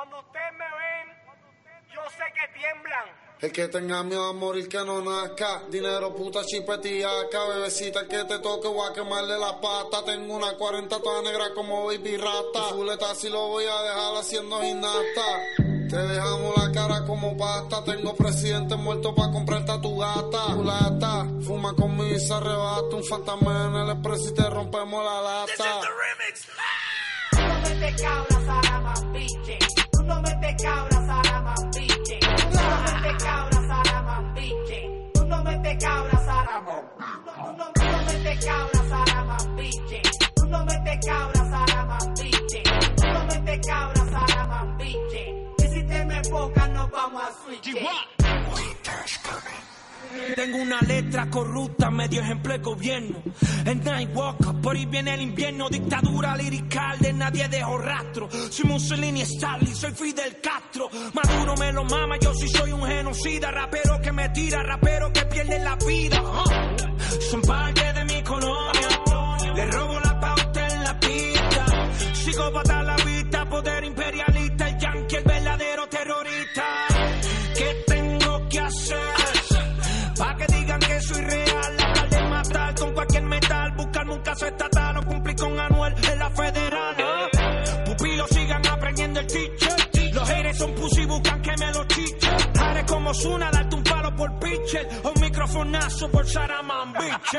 Cuando ustedes me ven, yo sé que tiemblan. El que tenga miedo a morir que no nazca. Dinero, puta, chipetiaca. Bebecita, el que te toque, voy a quemarle la pata. Tengo una 40 toda negra como baby rata. Fuleta si lo voy a dejar haciendo gimnasta. Te dejamos la cara como pasta. Tengo presidente muerto para comprarte a tu gata. Culata, fuma conmigo y se arrebata. Un fantasma en el expreso y te rompemos la lata. Metes cabras a la mambiche. Tú no metes cabras a la mambiche. Tú no metes cabras a la Tú no no metes cabras a la mambiche. Tú no metes cabras a la mambiche. Tú no metes cabras a la mambiche. Y si te me enfocas nos vamos a switch. Tengo una letra corrupta, medio ejemplo de gobierno. El Nightwalker, por ahí viene el invierno. Dictadura lirical de nadie dejó rastro. Soy Mussolini, Stalin, soy Fidel Castro. Maduro me lo mama, yo sí soy un genocida. Rapero que me tira, rapero que pierde la vida. Ah. Son parte de mi colonia. Le robo la pauta en la pista. Psicópata a la vista, poder imperialista. Caso estatal o cumplir con Anuel en la federal. Pupilos sigan aprendiendo el teacher. Los haters son pussy, buscan que me lo chiche. Haré como Zuna, darte un palo por pitcher un microfonazo por Saraman, bitch.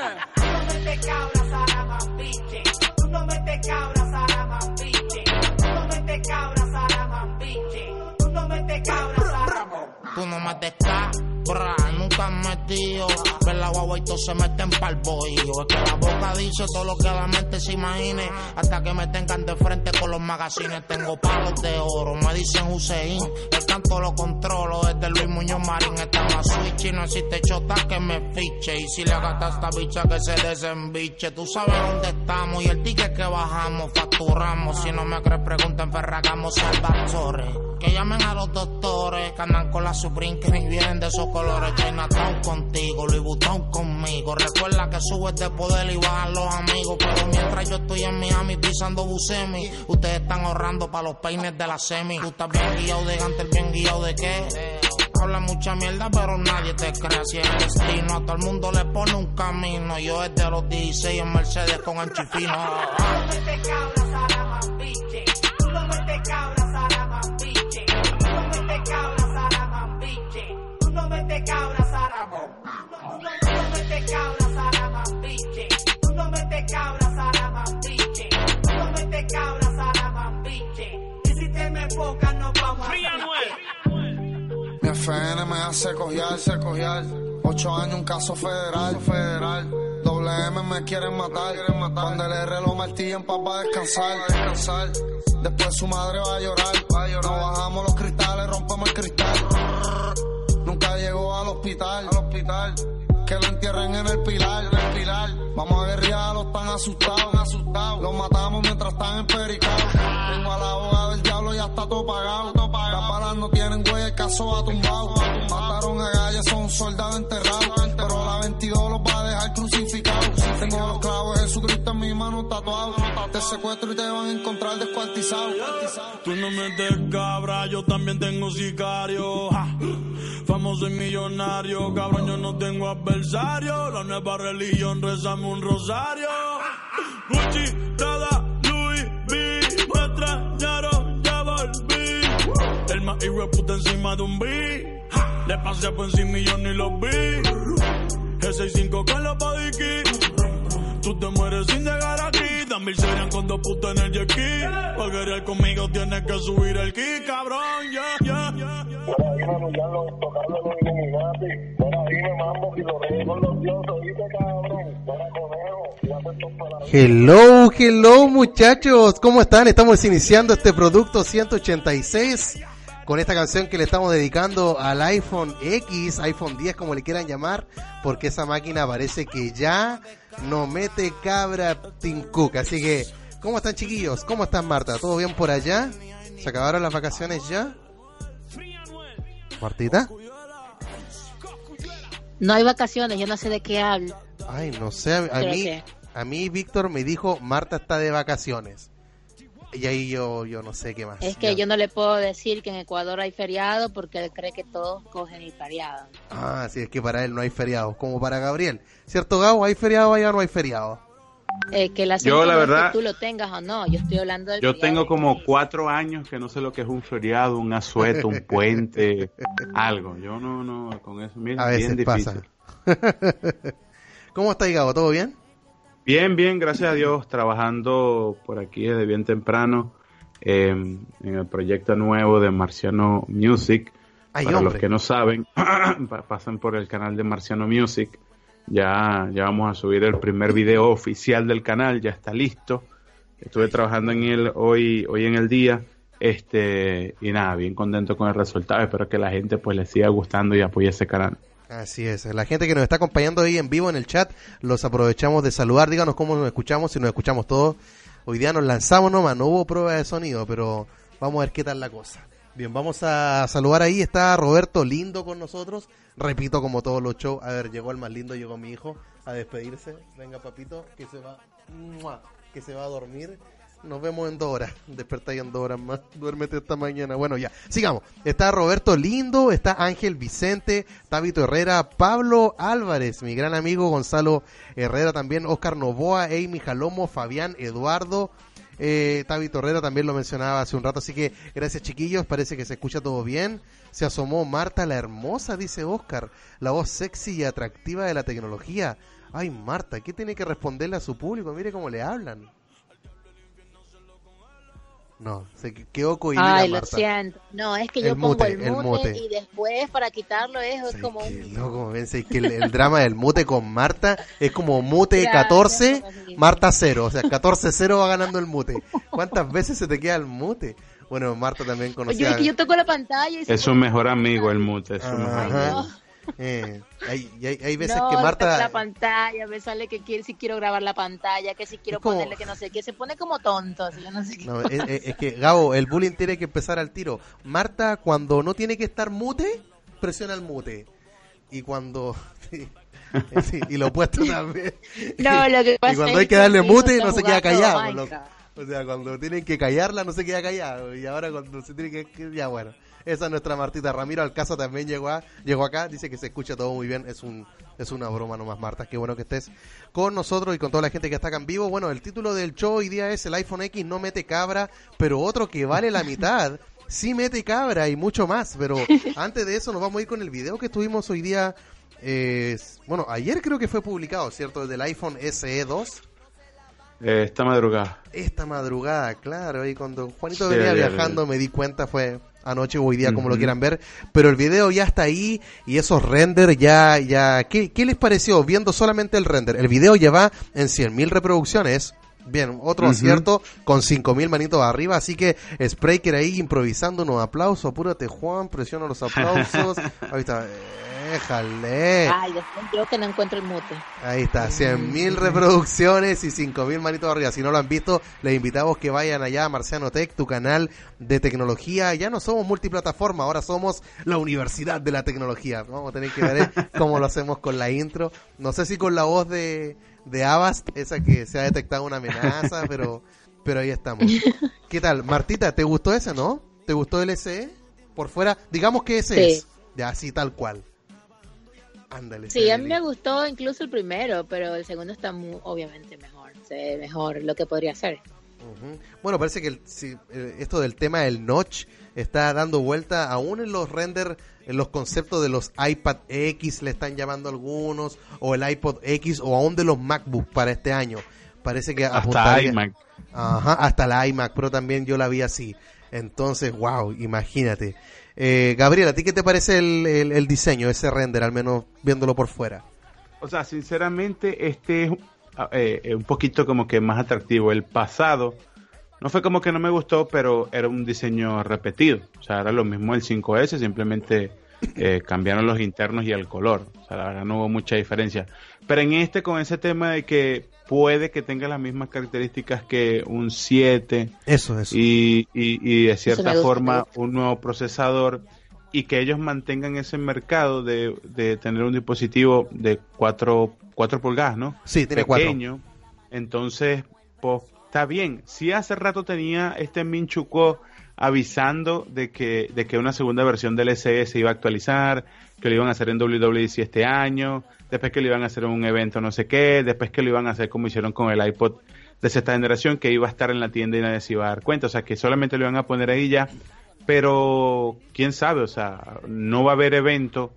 Guagua y todos se meten pa'l bohío. Es que la boca dice todo lo que la mente se imagine. Hasta que me tengan de frente con los magazines. Tengo palos de oro, me dicen Hussein. El canto lo controlo desde Luis Muñoz Marín. Está más switch y no existe chota que me fiche. Y si le gasta a esta bicha que se desembiche. Tú sabes dónde estamos y el ticket que bajamos, facturamos. Si no me crees, pregunta en Ferragamo Salvatore. Que llamen a los doctores que andan con la Supreme que vienen de esos colores. Chinatown contigo, Louis Vuitton conmigo. Recuerda que subes de poder y bajan los amigos. Pero mientras yo estoy en Miami pisando Busemi, ustedes están ahorrando para los peines de la semi. Tú estás bien guiado de Gantel, bien guiado de qué. Habla mucha mierda, pero nadie te cree. Si es el destino, a todo el mundo le pone un camino. Yo desde los 16 en Mercedes con el chifino. Tú no metes cabras a la. Tú no metes cabras a no metes cabras a la Tú no metes cabras a la mambiche. Tú no metes cabras a la mambiche. Tú no metes cabras a la mambiche. Y si te me enfocas nos vamos a Mi FN me hace cojear, se cojear. Ocho años, un caso federal, federal. Doble M me quieren matar, quieren matar. Cuando el R lo martillan pa' pa' descansar, descansar. Después su madre va a llorar, va a llorar. No bajamos los cristales, rompemos el cristal. Nunca llegó al hospital, al hospital. Que lo entierren en el pilar, en el pilar. Vamos a guerrear, los tan asustados, asustados. Los matamos mientras están empericados. Tengo a la abogada del diablo, ya está todo pagado. Todo pagado. Las balas no tienen huella, el caso va tumbado. Mataron a Galles, son soldados enterrados. Pero la 22 los va a dejar crucificados. Tengo los clavos de Jesucristo en mi mano tatuados. Te secuestro y te van a encontrar descuartizado. Tú no metes cabra, yo también tengo sicario. Famoso y millonario, cabrón, yo no tengo adversario. La nueva religión, rezamos un rosario. Gucci, Prada, Louis V, me extrañaron, ya volví. El más hijo encima de un B. Le pasé por encima y yo ni lo vi. G65 con los bodyki. Tú te mueres sin llegar aquí. Dan mil serían con dos putas en el jet ski. Para querer conmigo tienes que subir el ki, cabrón. Yeah, yeah, yeah. Por ahí me ya los tocando los Illuminati. Por ahí me mambo y los reyes con los dioses. ¿Viste, cabrón? Para conejo. Y hace estos para Hello, hello muchachos, ¿cómo están? Estamos iniciando este producto 186 con esta canción que le estamos dedicando al iPhone X, iPhone 10 como le quieran llamar, porque esa máquina parece que ya no mete cabra Tim Cook. Así que, ¿cómo están chiquillos? ¿Cómo están Marta? ¿Todo bien por allá? ¿Se acabaron las vacaciones ya? Martita? No hay vacaciones, yo no sé de qué hablo. Ay, no sé, a Creo mí, que- a mí Víctor me dijo, Marta está de vacaciones. Y ahí yo, yo no sé qué más. Es que yo no le puedo decir que en Ecuador hay feriado porque él cree que todos cogen el feriado. Ah, sí, es que para él no hay feriados, como para Gabriel. ¿Cierto, Gabo? ¿Hay feriado allá o no hay feriado? Eh, que la Yo, la verdad- que tú lo tengas o no. Yo estoy hablando del Yo feriado tengo como cuatro años que no sé lo que es un feriado, un asueto, un puente, algo. Yo no, no, con eso, mira, A veces bien pasa. difícil. ¿Cómo está, Gabo? ¿Todo bien? Bien, bien, gracias a Dios, trabajando por aquí desde bien temprano eh, en el proyecto nuevo de Marciano Music. Ay, Para hombre. los que no saben, pa- pasan por el canal de Marciano Music. Ya, ya vamos a subir el primer video oficial del canal, ya está listo. Estuve trabajando en él hoy, hoy en el día. Este, y nada, bien contento con el resultado. Espero que la gente pues le siga gustando y apoye ese canal. Así es. La gente que nos está acompañando ahí en vivo en el chat, los aprovechamos de saludar. Díganos cómo nos escuchamos, si nos escuchamos todos. Hoy día nos lanzamos nomás, no hubo prueba de sonido, pero vamos a ver qué tal la cosa. Bien, vamos a saludar ahí. Está Roberto Lindo con nosotros. Repito, como todos los shows. A ver, llegó el más lindo, llegó mi hijo a despedirse. Venga, papito, que se va, que se va a dormir. Nos vemos en dos horas. Despertáis en dos horas más. Duérmete esta mañana. Bueno, ya. Sigamos. Está Roberto Lindo, está Ángel Vicente, Tabito Herrera, Pablo Álvarez, mi gran amigo Gonzalo Herrera también, Oscar Novoa, Amy Jalomo, Fabián Eduardo. Eh, Tabito Herrera también lo mencionaba hace un rato, así que gracias chiquillos, parece que se escucha todo bien. Se asomó Marta la hermosa, dice Oscar, la voz sexy y atractiva de la tecnología. Ay Marta, ¿qué tiene que responderle a su público? Mire cómo le hablan. No, se quedó cohibida Ay, lo Marta. siento. No, es que El yo pongo mute, el el mute, mute. y después para quitarlo es, es como Qué un... loco, ven, sé que el, el drama del mute con Marta es como mute Claro, 14, es como así. Marta 0, o sea, 14-0 va ganando el mute. ¿Cuántas veces se te queda el mute? Bueno, Marta también Yo, conocía... es que yo toco la pantalla y Es su mejor amigo el mute. Es su mejor amigo. Eh, hay, hay, hay veces no, que toco la Marta... pantalla, me sale que quiere, si quiero grabar la pantalla, que si quiero como- ponerle que no sé qué, se pone como tonto, así, yo no sé qué. No, es, que, Gabo, el bullying tiene que empezar al tiro. Marta, cuando no tiene que estar mute, presiona el mute. Y cuando... sí, y lo opuesto también. No, lo que pasa y cuando hay que darle mute, no se queda callado. O sea, cuando tienen que callarla, no se queda callado. Y ahora cuando se tiene que- Ya, bueno. Esa es nuestra Martita. Ramiro Alcaza también llegó, a, llegó acá. Dice que se escucha todo muy bien. Es un es una broma nomás, Marta. Qué bueno que estés con nosotros y con toda la gente que está acá en vivo. Bueno, el título del show hoy día es el iPhone X no mete cabra, pero otro que vale la mitad sí mete cabra y mucho más. Pero antes de eso nos vamos a ir con el video que tuvimos hoy día. eh, bueno, ayer creo que fue publicado, ¿cierto? El del iPhone SE 2. Eh, esta madrugada. Esta madrugada, claro, y cuando Juanito Sí, venía viajando me di cuenta, fue anoche o hoy día, como lo quieran ver, pero el video ya está ahí y esos render ya, ya, ¿qué, qué les pareció viendo solamente el render? El video ya va en 100.000 reproducciones. Bien, otro acierto con 5.000 manitos arriba, así que Spraker ahí improvisando unos aplausos, apúrate Juan, presiona los aplausos. Ahí está, déjale. Ay, yo que no encuentro el mute. Ahí está, 100.000 reproducciones y 5.000 manitos arriba. Si no lo han visto, les invitamos que vayan allá a Marciano Tech, tu canal de tecnología. Ya no somos multiplataforma, ahora somos la Universidad de la Tecnología. Vamos a tener que ver eh, cómo lo hacemos con la intro. No sé si con la voz de, de Avast, esa que se ha detectado una amenaza, pero, pero ahí estamos. ¿Qué tal? Martita, ¿te gustó ese, no? ¿Te gustó el SE? Por fuera, digamos que ese Sí. es. Ya, así tal cual. Ándale. Sí, a mí me gustó incluso el primero, pero el segundo está muy, obviamente mejor. Se ve mejor lo que podría ser. Bueno, parece que el- sí, eh, esto del tema del notch está dando vuelta aún en los render, en los conceptos de los iPad X le están llamando algunos, o el iPod X, o aún de los MacBook para este año. Parece que Hasta iMac. Ajá, hasta la iMac Pro también yo la vi así. Entonces, wow, imagínate. Eh, Gabriel, ¿a ti qué te parece el, el- el diseño, ese render, al menos viéndolo por fuera? O sea, sinceramente, este es eh, eh, un poquito como que más atractivo. El pasado no fue como que no me gustó, pero era un diseño repetido. O sea, era lo mismo el 5S, simplemente eh, cambiaron los internos y el color. O sea, la verdad no hubo mucha diferencia. Pero en este, con ese tema de que puede que tenga las mismas características que un 7 Eso, eso. y, y, y de cierta gusta, forma un nuevo procesador y que ellos mantengan ese mercado de, de tener un dispositivo de 4, pulgadas, ¿no? Sí, tiene cuatro. Pequeño. Entonces, pues, está bien. Si hace rato tenía este Minchuko avisando de que, de que una segunda versión del SE se iba a actualizar, que lo iban a hacer en WWDC este año, después que lo iban a hacer en un evento no sé qué, después que lo iban a hacer como hicieron con el iPod de sexta generación, que iba a estar en la tienda y nadie se iba a dar cuenta, o sea que solamente lo iban a poner ahí ya, pero quién sabe, o sea, no va a haber evento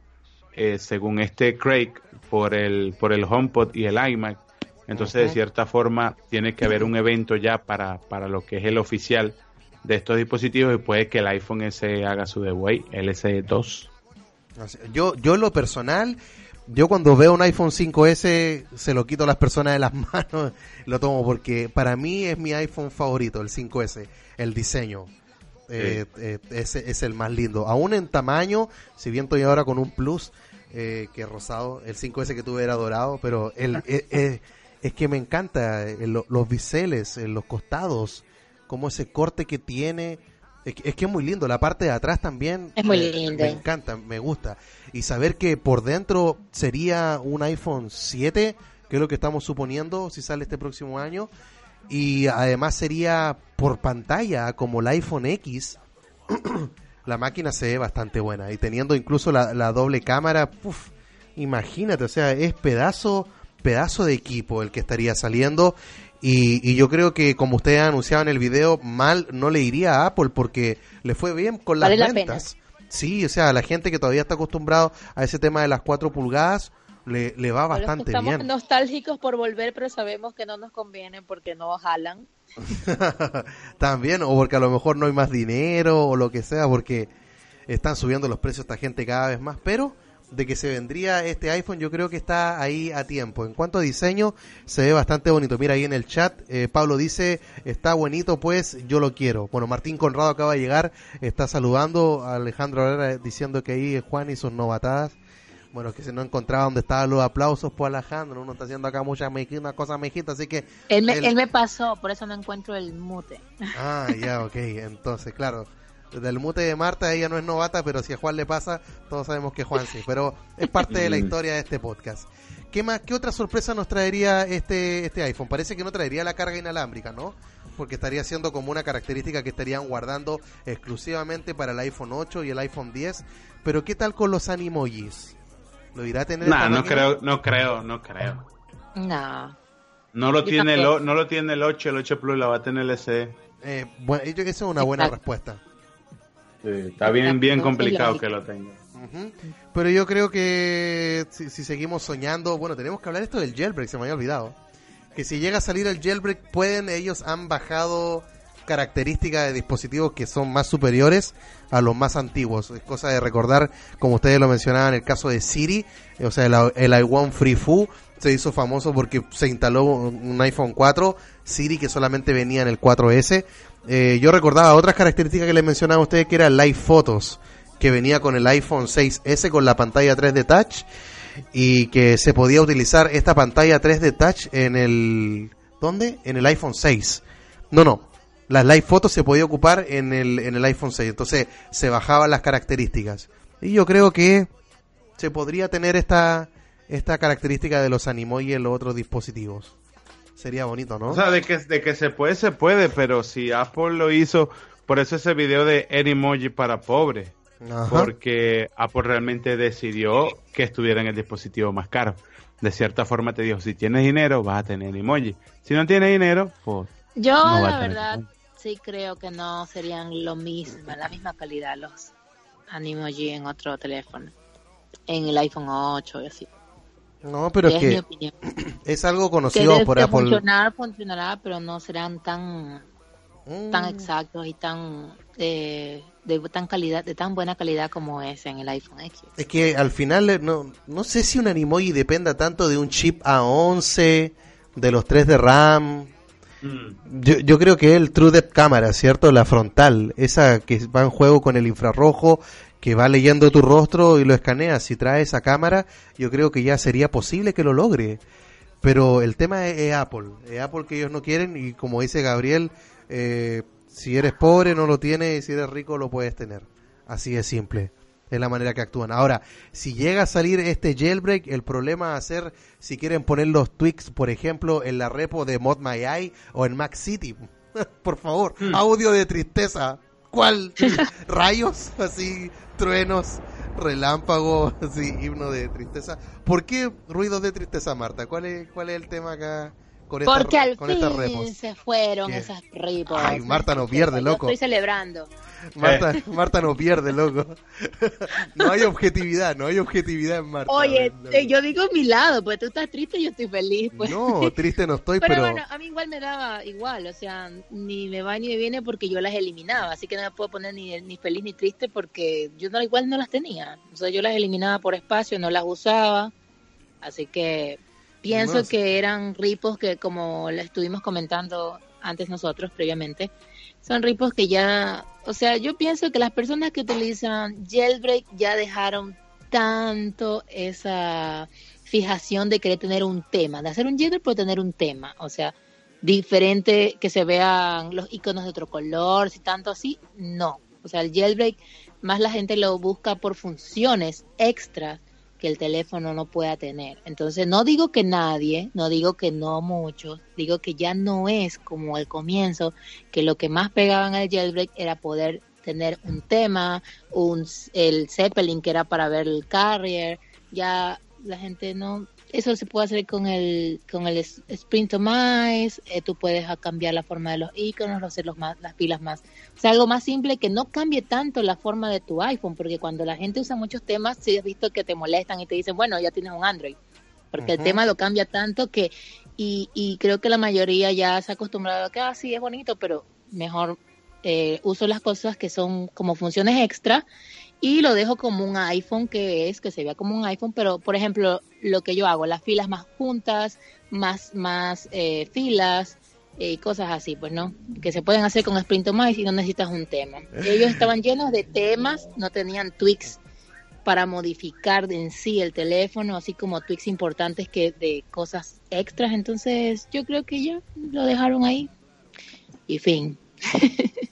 eh, según este Craig por el, por el HomePod y el iMac, entonces de cierta forma tiene que haber un evento ya para, para lo que es el oficial de estos dispositivos y puede que el iPhone S haga su debut el S2. Así- Yo, yo en lo personal, yo cuando veo un iPhone 5S se lo quito a las personas de las manos, lo tomo porque para mí es mi iPhone favorito, el 5S, el diseño. Eh, eh, ese es el más lindo. Aún en tamaño, si bien estoy ahora con un Plus, eh, que rosado, el 5S que tuve era dorado, pero el, eh, eh, es que me encanta eh, lo- los biseles, eh, los costados, como ese corte que tiene. Es que, es que es muy lindo, la parte de atrás también. Es muy eh, lindo. Me encanta, me gusta. Y saber que por dentro sería un iPhone 7, que es lo que estamos suponiendo si sale este próximo año. Y además sería por pantalla como el iPhone X. la máquina se ve bastante buena. Y teniendo incluso la, la doble cámara, puf, imagínate, o sea, es pedazo, pedazo de equipo el que estaría saliendo. Y, y yo creo que, como ustedes anunciaban en el video, mal no le iría a Apple porque le fue bien con las Vale la ventas. Sí, o sea, la gente que todavía está acostumbrado a ese tema de las 4 pulgadas, le, le va bastante estamos bien. nostálgicos por volver, pero sabemos que no nos conviene porque no jalan. También, o porque a lo mejor no hay más dinero o lo que sea, porque están subiendo los precios esta gente cada vez más, pero de que se vendría este iPhone yo creo que está ahí a tiempo. En cuanto a diseño, se ve bastante bonito. Mira ahí en el chat, eh, Pablo dice, está bonito pues, yo lo quiero. Bueno, Martín Conrado acaba de llegar, está saludando a Alejandro Herrera diciendo que ahí es Juan y sus novatadas. Bueno, que se no encontraba donde estaban los aplausos por Alejandro, uno está haciendo acá muchas una cosa mejita, así que... Él me, él- él me pasó, por eso no encuentro el mute. Ah, ya, ok. Entonces, claro, del mute de Marta ella no es novata, pero si a Juan le pasa, todos sabemos que Juan sí. Pero es parte de la historia de este podcast. ¿Qué más? ¿Qué otra sorpresa nos traería este este iPhone? Parece que no traería la carga inalámbrica, ¿no? Porque estaría siendo como una característica que estarían guardando exclusivamente para el iPhone 8 y el iPhone 10. Pero ¿qué tal con los animojis? ¿Lo irá a tener? Nah, no creo, no creo, no creo. No. No lo Yo tiene el, no lo tiene el 8, el 8 Plus la va a tener el SE. Eh, bueno, yo creo que esa es una buena Exacto. respuesta. Está bien, bien complicado que lo tenga. Pero yo creo que si, si seguimos soñando, bueno, tenemos que hablar esto del jailbreak, se me había olvidado. Que si llega a salir el jailbreak, pueden, ellos han bajado características de dispositivos que son más superiores a los más antiguos. Es cosa de recordar, como ustedes lo mencionaban, el caso de Siri, o sea, el, el i1 Free Fu se hizo famoso porque se instaló un un iPhone 4, Siri que solamente venía en el 4S. Eh, yo recordaba otras características que les mencionaba a ustedes que era Live Photos, que venía con el iPhone 6S con la pantalla 3D Touch y que se podía utilizar esta pantalla 3D Touch en el ¿dónde? En el iPhone 6. No, no. Las live fotos se podía ocupar en el, en el iPhone 6, entonces se bajaban las características. Y yo creo que se podría tener esta esta característica de los animoji en los otros dispositivos. Sería bonito, ¿no? O sea, de que, de que se puede, se puede, pero si Apple lo hizo, por eso ese video de Animoji para pobres. Ajá. Porque Apple realmente decidió que estuviera en el dispositivo más caro. De cierta forma te dijo, si tienes dinero, vas a tener emoji. Si no tienes dinero, pues Yo, No la verdad, emoji. sí creo que no serían lo mismo, la misma calidad los Animoji en otro teléfono. En el iPhone 8 y así. No, pero es que es algo Que conocido de, por Apple. funcionar, funcionará, pero no serán tan Mm. tan exactos y tan eh, de tan calidad, de tan buena calidad como es en el iPhone X. Es que al final eh, no, no sé si un Animoji dependa tanto de un chip A11, de los 3 de RAM. Yo, yo creo que el True Depth Camera, ¿cierto? La frontal, esa que va en juego con el infrarrojo, que va leyendo tu rostro y lo escanea. Si trae esa cámara, yo creo que ya sería posible que lo logre. Pero el tema es, es Apple, es Apple que ellos no quieren y como dice Gabriel, eh, si eres pobre no lo tienes y si eres rico lo puedes tener. Así de simple. Es la manera que actúan. Ahora, si llega a salir este jailbreak, el problema va a ser si quieren poner los tweaks, por ejemplo, en la repo de Mod My Eye o en Mac City. por favor, audio de tristeza. ¿Cuál? ¿Rayos? Así, truenos, relámpagos, así, himno de tristeza. ¿Por qué ruidos de tristeza, Marta? ¿Cuál es, cuál es el tema acá con, esta- Porque al con estas fin repos? se fueron ¿Qué? esas ripos. Ay, Marta no pierde, Yo loco. Estoy celebrando. Marta, Marta no pierde, loco. no hay objetividad, no hay objetividad en Marta. Oye, No. eh, yo digo mi lado, pues tú estás triste y yo estoy feliz. Pues. No, triste no estoy, pero, pero... bueno, a mí igual me daba igual, o sea, ni me va ni me viene porque yo las eliminaba, así que no me puedo poner ni, ni feliz ni triste porque yo no, igual no las tenía, o sea, yo las eliminaba por espacio, no las usaba, así que pienso que eran ripos que como la estuvimos comentando antes nosotros previamente, son ripos que ya, o sea, yo pienso que las personas que utilizan jailbreak ya dejaron tanto esa fijación de querer tener un tema, de hacer un jailbreak por tener un tema, o sea, diferente que se vean los iconos de otro color, si tanto así, no. O sea, el jailbreak más la gente lo busca por funciones extras que el teléfono no pueda tener. Entonces, no digo que nadie, no digo que no muchos, digo que ya no es como al comienzo, que lo que más pegaban al jailbreak era poder tener un tema, un el Zeppelin que era para ver el carrier, ya la gente no eso se puede hacer con el con el Sprintomize, eh, tú puedes cambiar la forma de los iconos, hacer más, las pilas más, o sea, algo más simple que no cambie tanto la forma de tu iPhone, porque cuando la gente usa muchos temas, sí has visto que te molestan y te dicen, bueno, ya tienes un Android, porque el tema lo cambia tanto que, y, y creo que la mayoría ya se ha acostumbrado a que, ah, sí, es bonito, pero mejor eh, uso las cosas que son como funciones extra y lo dejo como un iPhone que es, que se vea como un iPhone, pero por ejemplo, lo que yo hago, las filas más juntas, más, más eh, filas eh, y cosas así, pues no, que se pueden hacer con Sprintomize y no necesitas un tema. Ellos estaban llenos de temas, no tenían tweaks para modificar en sí el teléfono, así como tweaks importantes que de cosas extras, entonces yo creo que ya lo dejaron ahí y fin.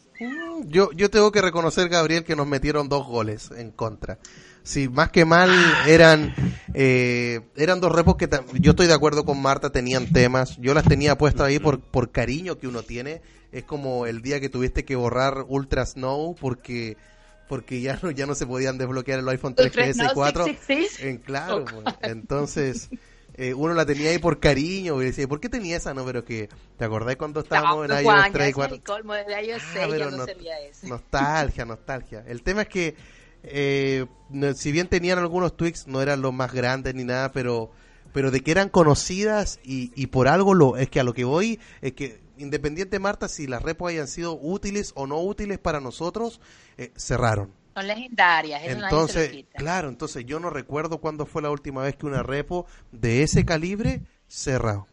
Yo, yo tengo que reconocer, Gabriel, que nos metieron dos goles en contra. Sí, más que mal eran eh, eran dos repos que yo estoy de acuerdo con Marta, tenían temas. Yo las tenía puestas ahí por, por cariño que uno tiene. Es como el día que tuviste que borrar Ultra Snow porque porque ya no ya no se podían desbloquear el iPhone 3GS Ultra Snow 4. 666. En claro, pues, entonces eh, uno la tenía ahí por cariño y decía, ¿por qué tenía esa? No, pero que te acordás cuando estábamos en iOS 3 y 4. el colmo iOS Ah, 6 ya pero no no- servía ese. Nostalgia, nostalgia. El tema es que, eh, no- si bien tenían algunos tweaks, no eran los más grandes ni nada, pero, pero de que eran conocidas y, y por algo lo, es que a lo que voy es que independiente Marta si las repos hayan sido útiles o no útiles para nosotros, eh, cerraron. Son legendarias, eso nadie se lo Entonces, quita. claro, entonces yo no recuerdo cuándo fue la última vez que una repo de ese calibre cerró.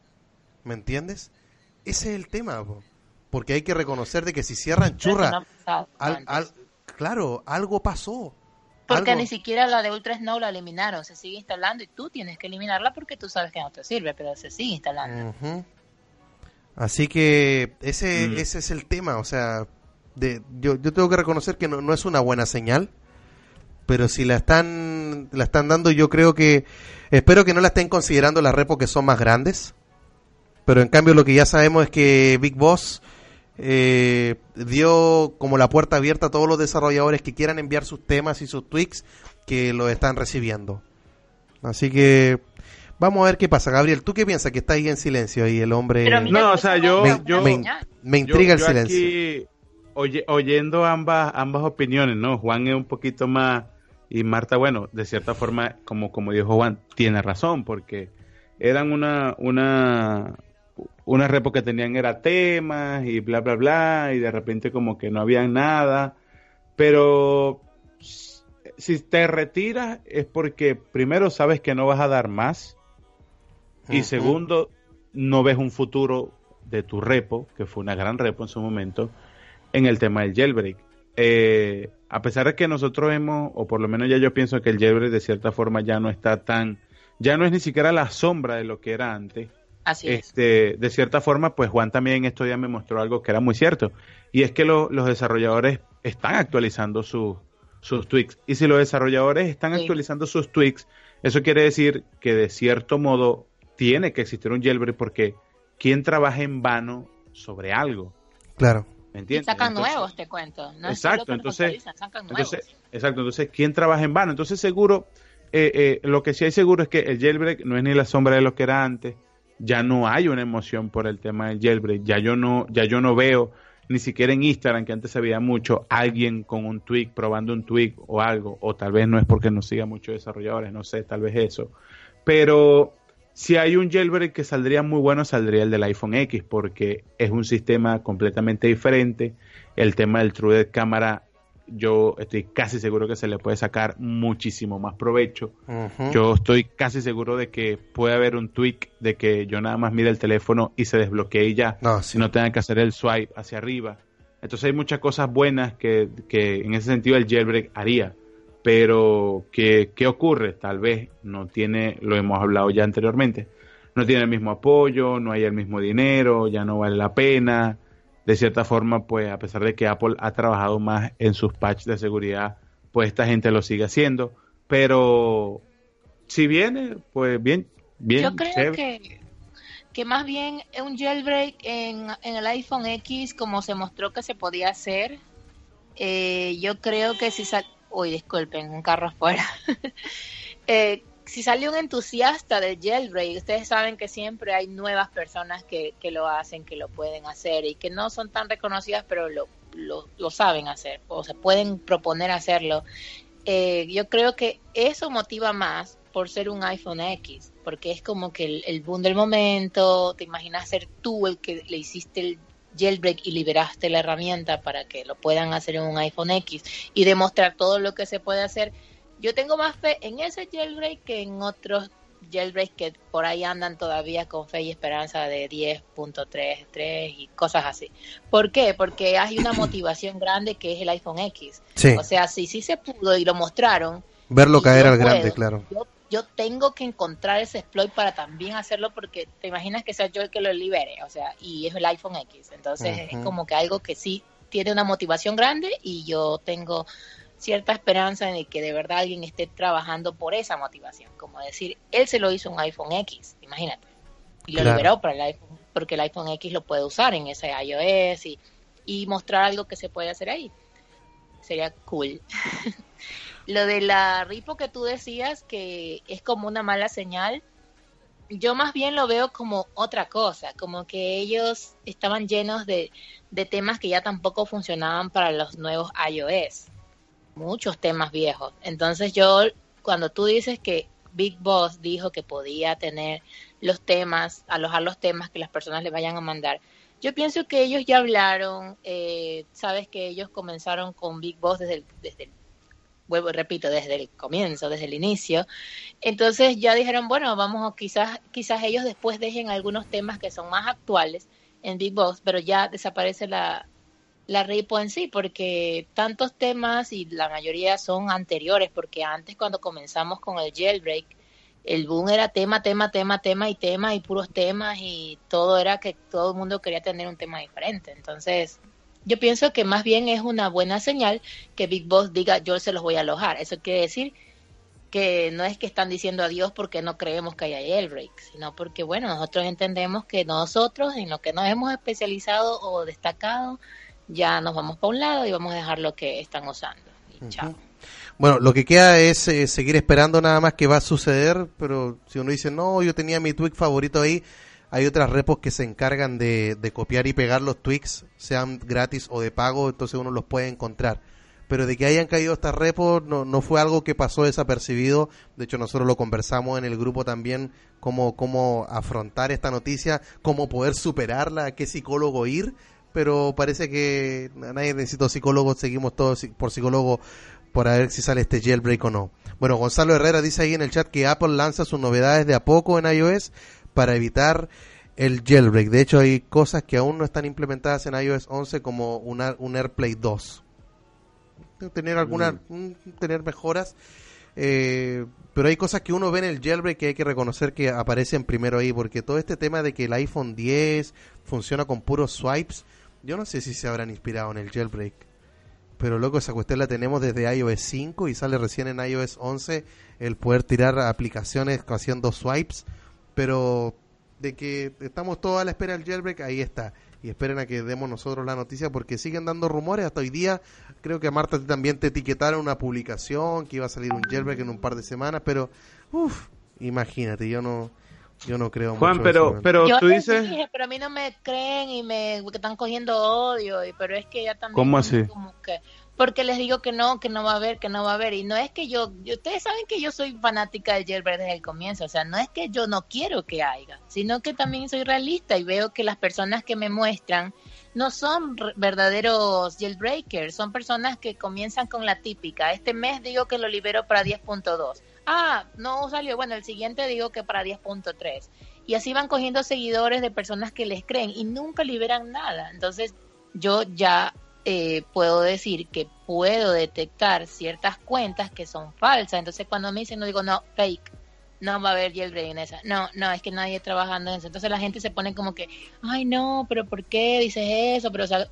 ¿Me entiendes? Ese es el tema, po. porque hay que reconocer de que si cierran churra, no ha pasado al- al- claro, algo pasó. Porque Algo- ni siquiera la de Ultra Snow la eliminaron, se sigue instalando y tú tienes que eliminarla porque tú sabes que no te sirve, pero se sigue instalando. Así que ese, Mm. ese es el tema, o sea, de, yo, yo tengo que reconocer que no, no es una buena señal, pero si la están, la están dando, yo creo que, espero que no la estén considerando las repos que son más grandes, pero en cambio lo que ya sabemos es que Big Boss eh, dio como la puerta abierta a todos los desarrolladores que quieran enviar sus temas y sus tweaks que lo están recibiendo. Así que vamos a ver qué pasa. Gabriel, ¿tú qué piensas que está ahí en silencio ahí el hombre? Pero mira No, que o sea, yo- me, yo- me- me intriga yo- el silencio. aquí, oye- oyendo ambas, ambas opiniones, ¿no? Juan es un poquito más y Marta, bueno, de cierta forma, como, como dijo Juan, tiene razón, porque eran una, una, una repo que tenían era temas y bla, bla, bla, y de repente como que no había nada, pero si te retiras es porque primero sabes que no vas a dar más y segundo no ves un futuro de tu repo, que fue una gran repo en su momento, en el tema del jailbreak. Eh, a pesar de que nosotros hemos, o por lo menos ya yo pienso que el jailbreak de cierta forma ya no está tan, ya no es ni siquiera la sombra de lo que era antes. Así es. Este, de cierta forma, pues Juan también estos días me mostró algo que era muy cierto, y es que lo- los desarrolladores están actualizando sus sus tweaks. Y si los desarrolladores están Sí. actualizando sus tweaks, eso quiere decir que de cierto modo tiene que existir un jailbreak porque ¿quién trabaja en vano sobre algo? Claro. ¿Me Y entiendes? sacan Entonces- nuevos, te cuento. No Exacto, entonces- sacan. Entonces, exacto, entonces, ¿quién trabaja en vano? Entonces, seguro, eh, eh, lo que sí hay seguro es que el jailbreak no es ni la sombra de lo que era antes. Ya no hay una emoción por el tema del jailbreak. Ya yo no, ya yo no veo, ni siquiera en Instagram, que antes se veía mucho, alguien con un tweak, probando un tweak o algo. O tal vez no es porque no siga muchos desarrolladores, no sé, tal vez eso. Pero si hay un jailbreak que saldría muy bueno, saldría el del iPhone X, porque es un sistema completamente diferente. El tema del True Cámara, yo estoy casi seguro que se le puede sacar muchísimo más provecho. Yo estoy casi seguro de que puede haber un tweak de que yo nada más mire el teléfono y se desbloquee y ya. No, sí. No tenga que hacer el swipe hacia arriba. Entonces hay muchas cosas buenas que, que en ese sentido el jailbreak haría. Pero, ¿qué, ¿qué ocurre? Tal vez no tiene, lo hemos hablado ya anteriormente, no tiene el mismo apoyo, no hay el mismo dinero, ya no vale la pena. De cierta forma, pues a pesar de que Apple ha trabajado más en sus patches de seguridad, pues esta gente lo sigue haciendo. Pero si viene, pues bien, bien. Yo creo chévere. que, que más bien un jailbreak en, en el iPhone X, como se mostró que se podía hacer, eh, yo creo que si sal... Uy, disculpen, un carro afuera. Eh, si sale un entusiasta del jailbreak, ustedes saben que siempre hay nuevas personas que, que lo hacen, que lo pueden hacer y que no son tan reconocidas, pero lo, lo, lo saben hacer o se pueden proponer hacerlo. Eh, yo creo que eso motiva más por ser un iPhone X, porque es como que el, el boom del momento, te imaginas ser tú el que le hiciste el jailbreak y liberaste la herramienta para que lo puedan hacer en un iPhone X y demostrar todo lo que se puede hacer. Yo tengo más fe en ese jailbreak que en otros jailbreaks que por ahí andan todavía con fe y esperanza de 10.33 y cosas así. ¿Por qué? Porque hay una motivación grande que es el iPhone X. Sí. O sea, si sí se pudo y lo mostraron, Verlo caer al grande, claro. Yo, yo tengo que encontrar ese exploit para también hacerlo porque te imaginas que sea yo el que lo libere, o sea, y es el iPhone X. Entonces es como que algo que sí tiene una motivación grande y yo tengo cierta esperanza en que de verdad alguien esté trabajando por esa motivación. Como decir, él se lo hizo un iPhone X, imagínate. Y lo Claro. liberó para el iPhone, porque el iPhone X lo puede usar en ese iOS y, y mostrar algo que se puede hacer ahí. Sería cool. Lo de la ripo que tú decías que es como una mala señal, yo más bien lo veo como otra cosa, como que ellos estaban llenos de, de temas que ya tampoco funcionaban para los nuevos iOS, muchos temas viejos. Entonces yo, cuando tú dices que Big Boss dijo que podía tener los temas, alojar los temas que las personas le vayan a mandar, yo pienso que ellos ya hablaron, eh, sabes que ellos comenzaron con Big Boss desde el, desde el vuelvo repito, desde el comienzo, desde el inicio. Entonces ya dijeron, bueno, vamos, quizás, quizás ellos después dejen algunos temas que son más actuales en Big Boss, pero ya desaparece la, la repo en sí, porque tantos temas y la mayoría son anteriores, porque antes cuando comenzamos con el jailbreak, el boom era tema, tema, tema, tema y tema y puros temas y todo era que todo el mundo quería tener un tema diferente. Entonces, yo pienso que más bien es una buena señal que Big Boss diga yo se los voy a alojar. Eso quiere decir que no es que están diciendo adiós porque no creemos que haya jailbreak, sino porque, bueno, nosotros entendemos que nosotros en lo que nos hemos especializado o destacado, ya nos vamos para un lado y vamos a dejar lo que están usando. Y chao. Bueno, lo que queda es eh, seguir esperando nada más que va a suceder, pero si uno dice, no, yo tenía mi tweak favorito ahí, hay otras repos que se encargan de, de copiar y pegar los tweaks, sean gratis o de pago, entonces uno los puede encontrar. Pero de que hayan caído estas repos no, no fue algo que pasó desapercibido, de hecho nosotros lo conversamos en el grupo también, cómo, cómo afrontar esta noticia, cómo poder superarla, a qué psicólogo ir, pero parece que nadie necesita psicólogo, seguimos todos por psicólogo para ver si sale este jailbreak o no. Bueno, Gonzalo Herrera dice ahí en el chat que Apple lanza sus novedades de a poco en iOS para evitar el jailbreak. De hecho, hay cosas que aún no están implementadas en iOS 11 como una, un AirPlay 2. Tener algunas, mm, tener mejoras. Eh, pero hay cosas que uno ve en el jailbreak que hay que reconocer que aparecen primero ahí, porque todo este tema de que el iPhone 10 funciona con puros swipes, yo no sé si se habrán inspirado en el jailbreak. Pero loco, esa cuestión la tenemos desde iOS 5 y sale recién en iOS 11 el poder tirar aplicaciones haciendo swipes. Pero de que estamos todos a la espera del jailbreak, ahí está. Y esperen a que demos nosotros la noticia porque siguen dando rumores. Hasta hoy día creo que a Marta también te etiquetaron una publicación que iba a salir un jailbreak en un par de semanas. Pero, uff, imagínate, yo no... Yo no creo Juan, mucho pero, eso, pero Yo tú dices... dije, pero a mí no me creen y me que están cogiendo odio, y- pero es que ya también ¿Cómo así? como que- porque les digo que no, que no va a haber, que no va a haber y no es que yo, ustedes saben que yo soy fanática del jailbreak desde el comienzo, o sea, no es que yo no quiero que haya, sino que también soy realista y veo que las personas que me muestran no son verdaderos jailbreakers, son personas que comienzan con la típica. Este mes digo que lo libero para 10.2. Ah, no salió. Bueno, el siguiente digo que para 10.3. Y así van cogiendo seguidores de personas que les creen y nunca liberan nada. Entonces, yo ya eh, puedo decir que puedo detectar ciertas cuentas que son falsas. Entonces, cuando me dicen, no digo, no, fake. No va a haber jailbreak en esa. No, no, es que nadie trabajando en eso. Entonces la gente se pone como que, ay, no, pero ¿por qué dices eso? Pero, o sea,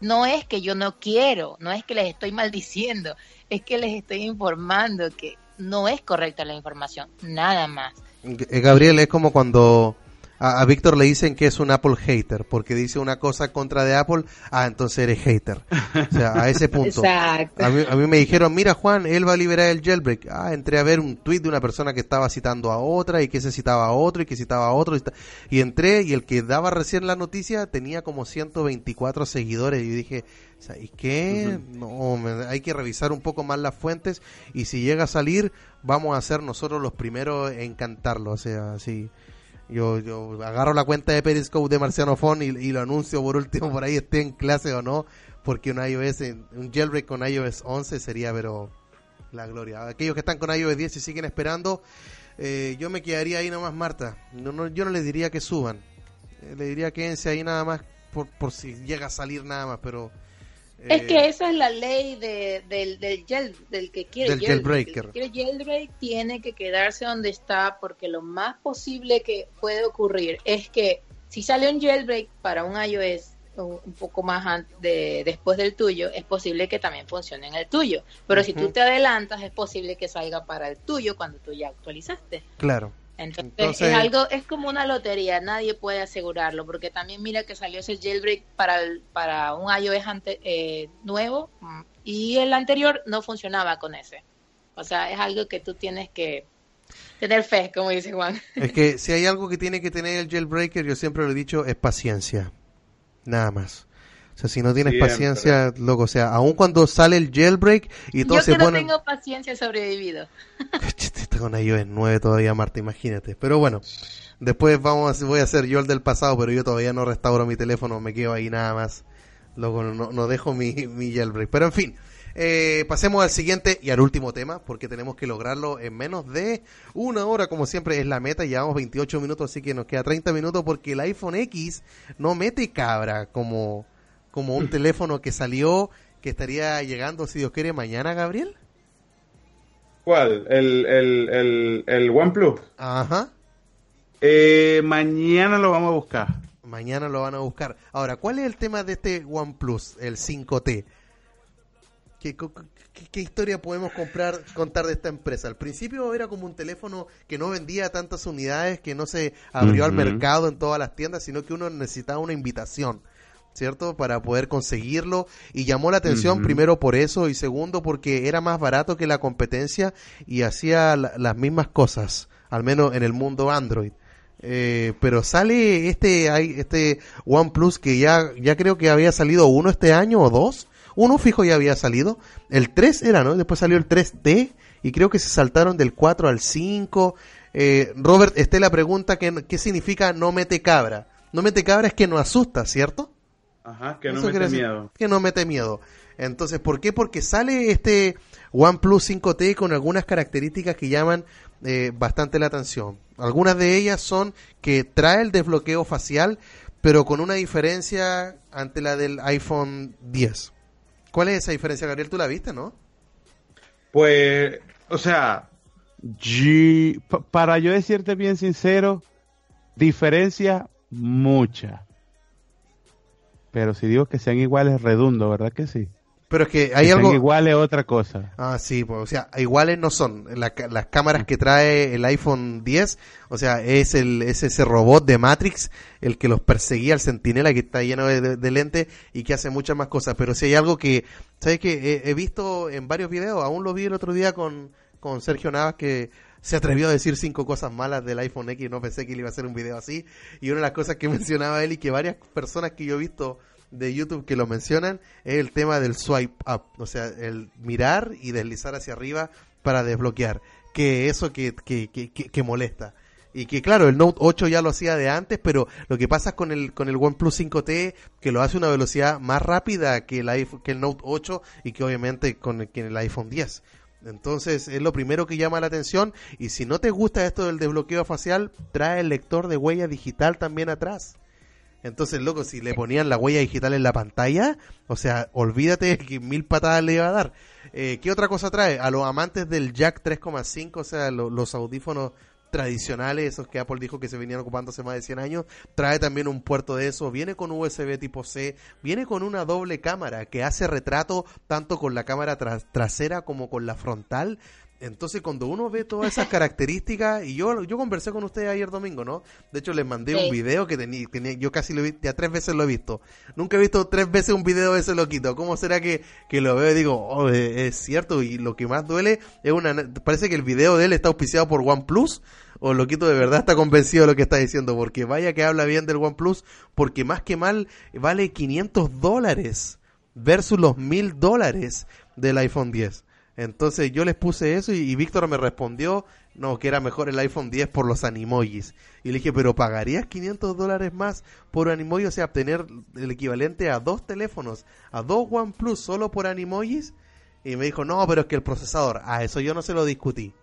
no es que yo no quiero, no es que les estoy maldiciendo, es que les estoy informando que no es correcta la información, nada más. Gabriel, es como cuando a, a Víctor le dicen que es un Apple hater, porque dice una cosa contra de Apple, ah, entonces eres hater. O sea, a ese punto. Exacto. A mí, a mí me dijeron, mira Juan, él va a liberar el jailbreak. Ah, entré a ver un tweet de una persona que estaba citando a otra y que se citaba a otro y que citaba a otro. Y, entré y el que daba recién la noticia tenía como 124 seguidores. Y dije, ¿y qué? No, hay que revisar un poco más las fuentes y si llega a salir, vamos a ser nosotros los primeros en cantarlo. O sea, sí. Yo, yo agarro la cuenta de Periscope de Marciano Fon y, y lo anuncio por último por ahí esté en clase o no, porque un iOS, un jailbreak con iOS 11 sería pero la gloria. Aquellos que están con iOS 10 y siguen esperando, eh, yo me quedaría ahí nomás Marta. No, no, yo no les diría que suban, Eh, le diría quédense ahí nada más por, por si llega a salir nada más, pero... Es eh, que esa es la ley de, del, del, del que quiere Del jailbreaker. El que quiere jailbreak tiene que quedarse donde está porque lo más posible que puede ocurrir es que si sale un jailbreak para un iOS un poco más de, después del tuyo, es posible que también funcione en el tuyo. Pero si tú te adelantas, es posible que salga para el tuyo cuando tú ya actualizaste. Claro. Entonces, Entonces- es algo, es como una lotería, nadie puede asegurarlo, porque también mira que salió ese jailbreak para el, para un iOS ante- eh, nuevo y el anterior no funcionaba con ese. O sea, es algo que tú tienes que tener fe, como dice Juan. Es que si hay algo que tiene que tener el jailbreaker, yo siempre lo he dicho, es paciencia. Nada más. O sea, si no tienes Siempre. paciencia, loco, o sea, aun cuando sale el jailbreak y todo Yo se que no pone... tengo paciencia he sobrevivido. Está con iOS 9 todavía, Marta, imagínate. Pero bueno, después vamos a, voy a hacer yo el del pasado, pero yo todavía no restauro mi teléfono, me quedo ahí nada más. Loco, no, no dejo mi, mi jailbreak. Pero en fin, eh, pasemos al siguiente y al último tema, porque tenemos que lograrlo en menos de una hora, como siempre es la meta. Llevamos 28 minutos, así que nos queda 30 minutos porque el iPhone X no mete cabra como, como un teléfono que salió, que estaría llegando, si Dios quiere, mañana, Gabriel. ¿Cuál? ¿El, el, el, el OnePlus? Ajá. Eh, mañana lo vamos a buscar. Mañana lo van a buscar. Ahora, ¿cuál es el tema de este OnePlus, el 5T? ¿Qué, qué- qué historia podemos comprar, contar de esta empresa? Al principio era como un teléfono que no vendía tantas unidades, que no se abrió al mercado en todas las tiendas, sino que uno necesitaba una invitación, ¿cierto? Para poder conseguirlo. Y llamó la atención primero por eso y segundo porque era más barato que la competencia y hacía la- las mismas cosas, al menos en el mundo Android. Eh, pero sale este este OnePlus que ya ya creo que había salido uno este año o dos. Uno fijo ya había salido. El 3 era, ¿no? Después salió el 3D y creo que se saltaron del 4 al 5. Eh, Robert, esté la pregunta que, ¿qué significa no mete cabra? No mete cabra es que no asusta, ¿cierto? Ajá, que no Eso me quiere dé decir miedo. Que no mete miedo. Entonces, ¿por qué? Porque sale este OnePlus 5T con algunas características que llaman eh, bastante la atención. Algunas de ellas son que trae el desbloqueo facial, pero con una diferencia ante la del iPhone 10. ¿Cuál es esa diferencia, Gabriel? Tú la viste, ¿no? Pues, o sea, G- para yo decirte bien sincero, diferencia mucha. Pero si digo que sean iguales, redundo, ¿verdad que sí? Pero es que Que hay sean algo... iguales otra cosa. Ah, sí, pues, o sea, iguales no son. La las cámaras que trae el iPhone 10, o sea, es el es ese robot de Matrix el que los perseguía al centinela que está lleno de, de, de lentes y que hace muchas más cosas. Pero si hay algo que, ¿sabes que he, he visto en varios videos, aún lo vi el otro día con, con Sergio Navas que se atrevió a decir cinco cosas malas del iPhone X, no pensé que iba a hacer un video así. Y una de las cosas que mencionaba él y que varias personas que yo he visto de YouTube que lo mencionan es el tema del swipe up, o sea, el mirar y deslizar hacia arriba para desbloquear, que eso que, que, que, que- que molesta. Y que claro, el Note 8 ya lo hacía de antes, pero lo que pasa con el con el OnePlus 5T que lo hace a una velocidad más rápida que el iPhone, que el Note 8 y que obviamente con el, que el iPhone 10. Entonces es lo primero que llama la atención y si no te gusta esto del desbloqueo facial, trae el lector de huella digital también atrás. Entonces, loco, si le ponían la huella digital en la pantalla, o sea, olvídate que mil patadas le iba a dar. Eh, ¿Qué otra cosa trae? A los amantes del Jack 3,5, o sea, lo- los audífonos tradicionales, esos que Apple dijo que se venían ocupando hace más de 100 años, trae también un puerto de eso, viene con USB tipo C, viene con una doble cámara que hace retrato tanto con la cámara tras- trasera como con la frontal. Entonces, cuando uno ve todas esas características, y yo, yo conversé con ustedes ayer domingo, ¿no? De hecho, les mandé Sí. un video que tenía, tenía- yo casi lo vi, ya tres veces lo he visto. Nunca he visto tres veces un video de ese loquito. ¿Cómo será que, que lo veo y digo, oh, es, es cierto? Y lo que más duele es una, parece que el video de él está auspiciado por OnePlus, o loquito de verdad está convencido de lo que está diciendo, porque vaya que habla bien del OnePlus, porque más que mal vale 500 dólares versus los 1000 dólares del iPhone 10. Entonces yo les puse eso y, Víctor me respondió, no, que era mejor el iPhone 10 por los animojis. Y le dije, pero ¿pagarías 500 dólares más por animoji? O sea, obtener el equivalente a dos teléfonos, a dos OnePlus solo por animojis. Y me dijo, no, pero es que el procesador, a eso yo no se lo discutí.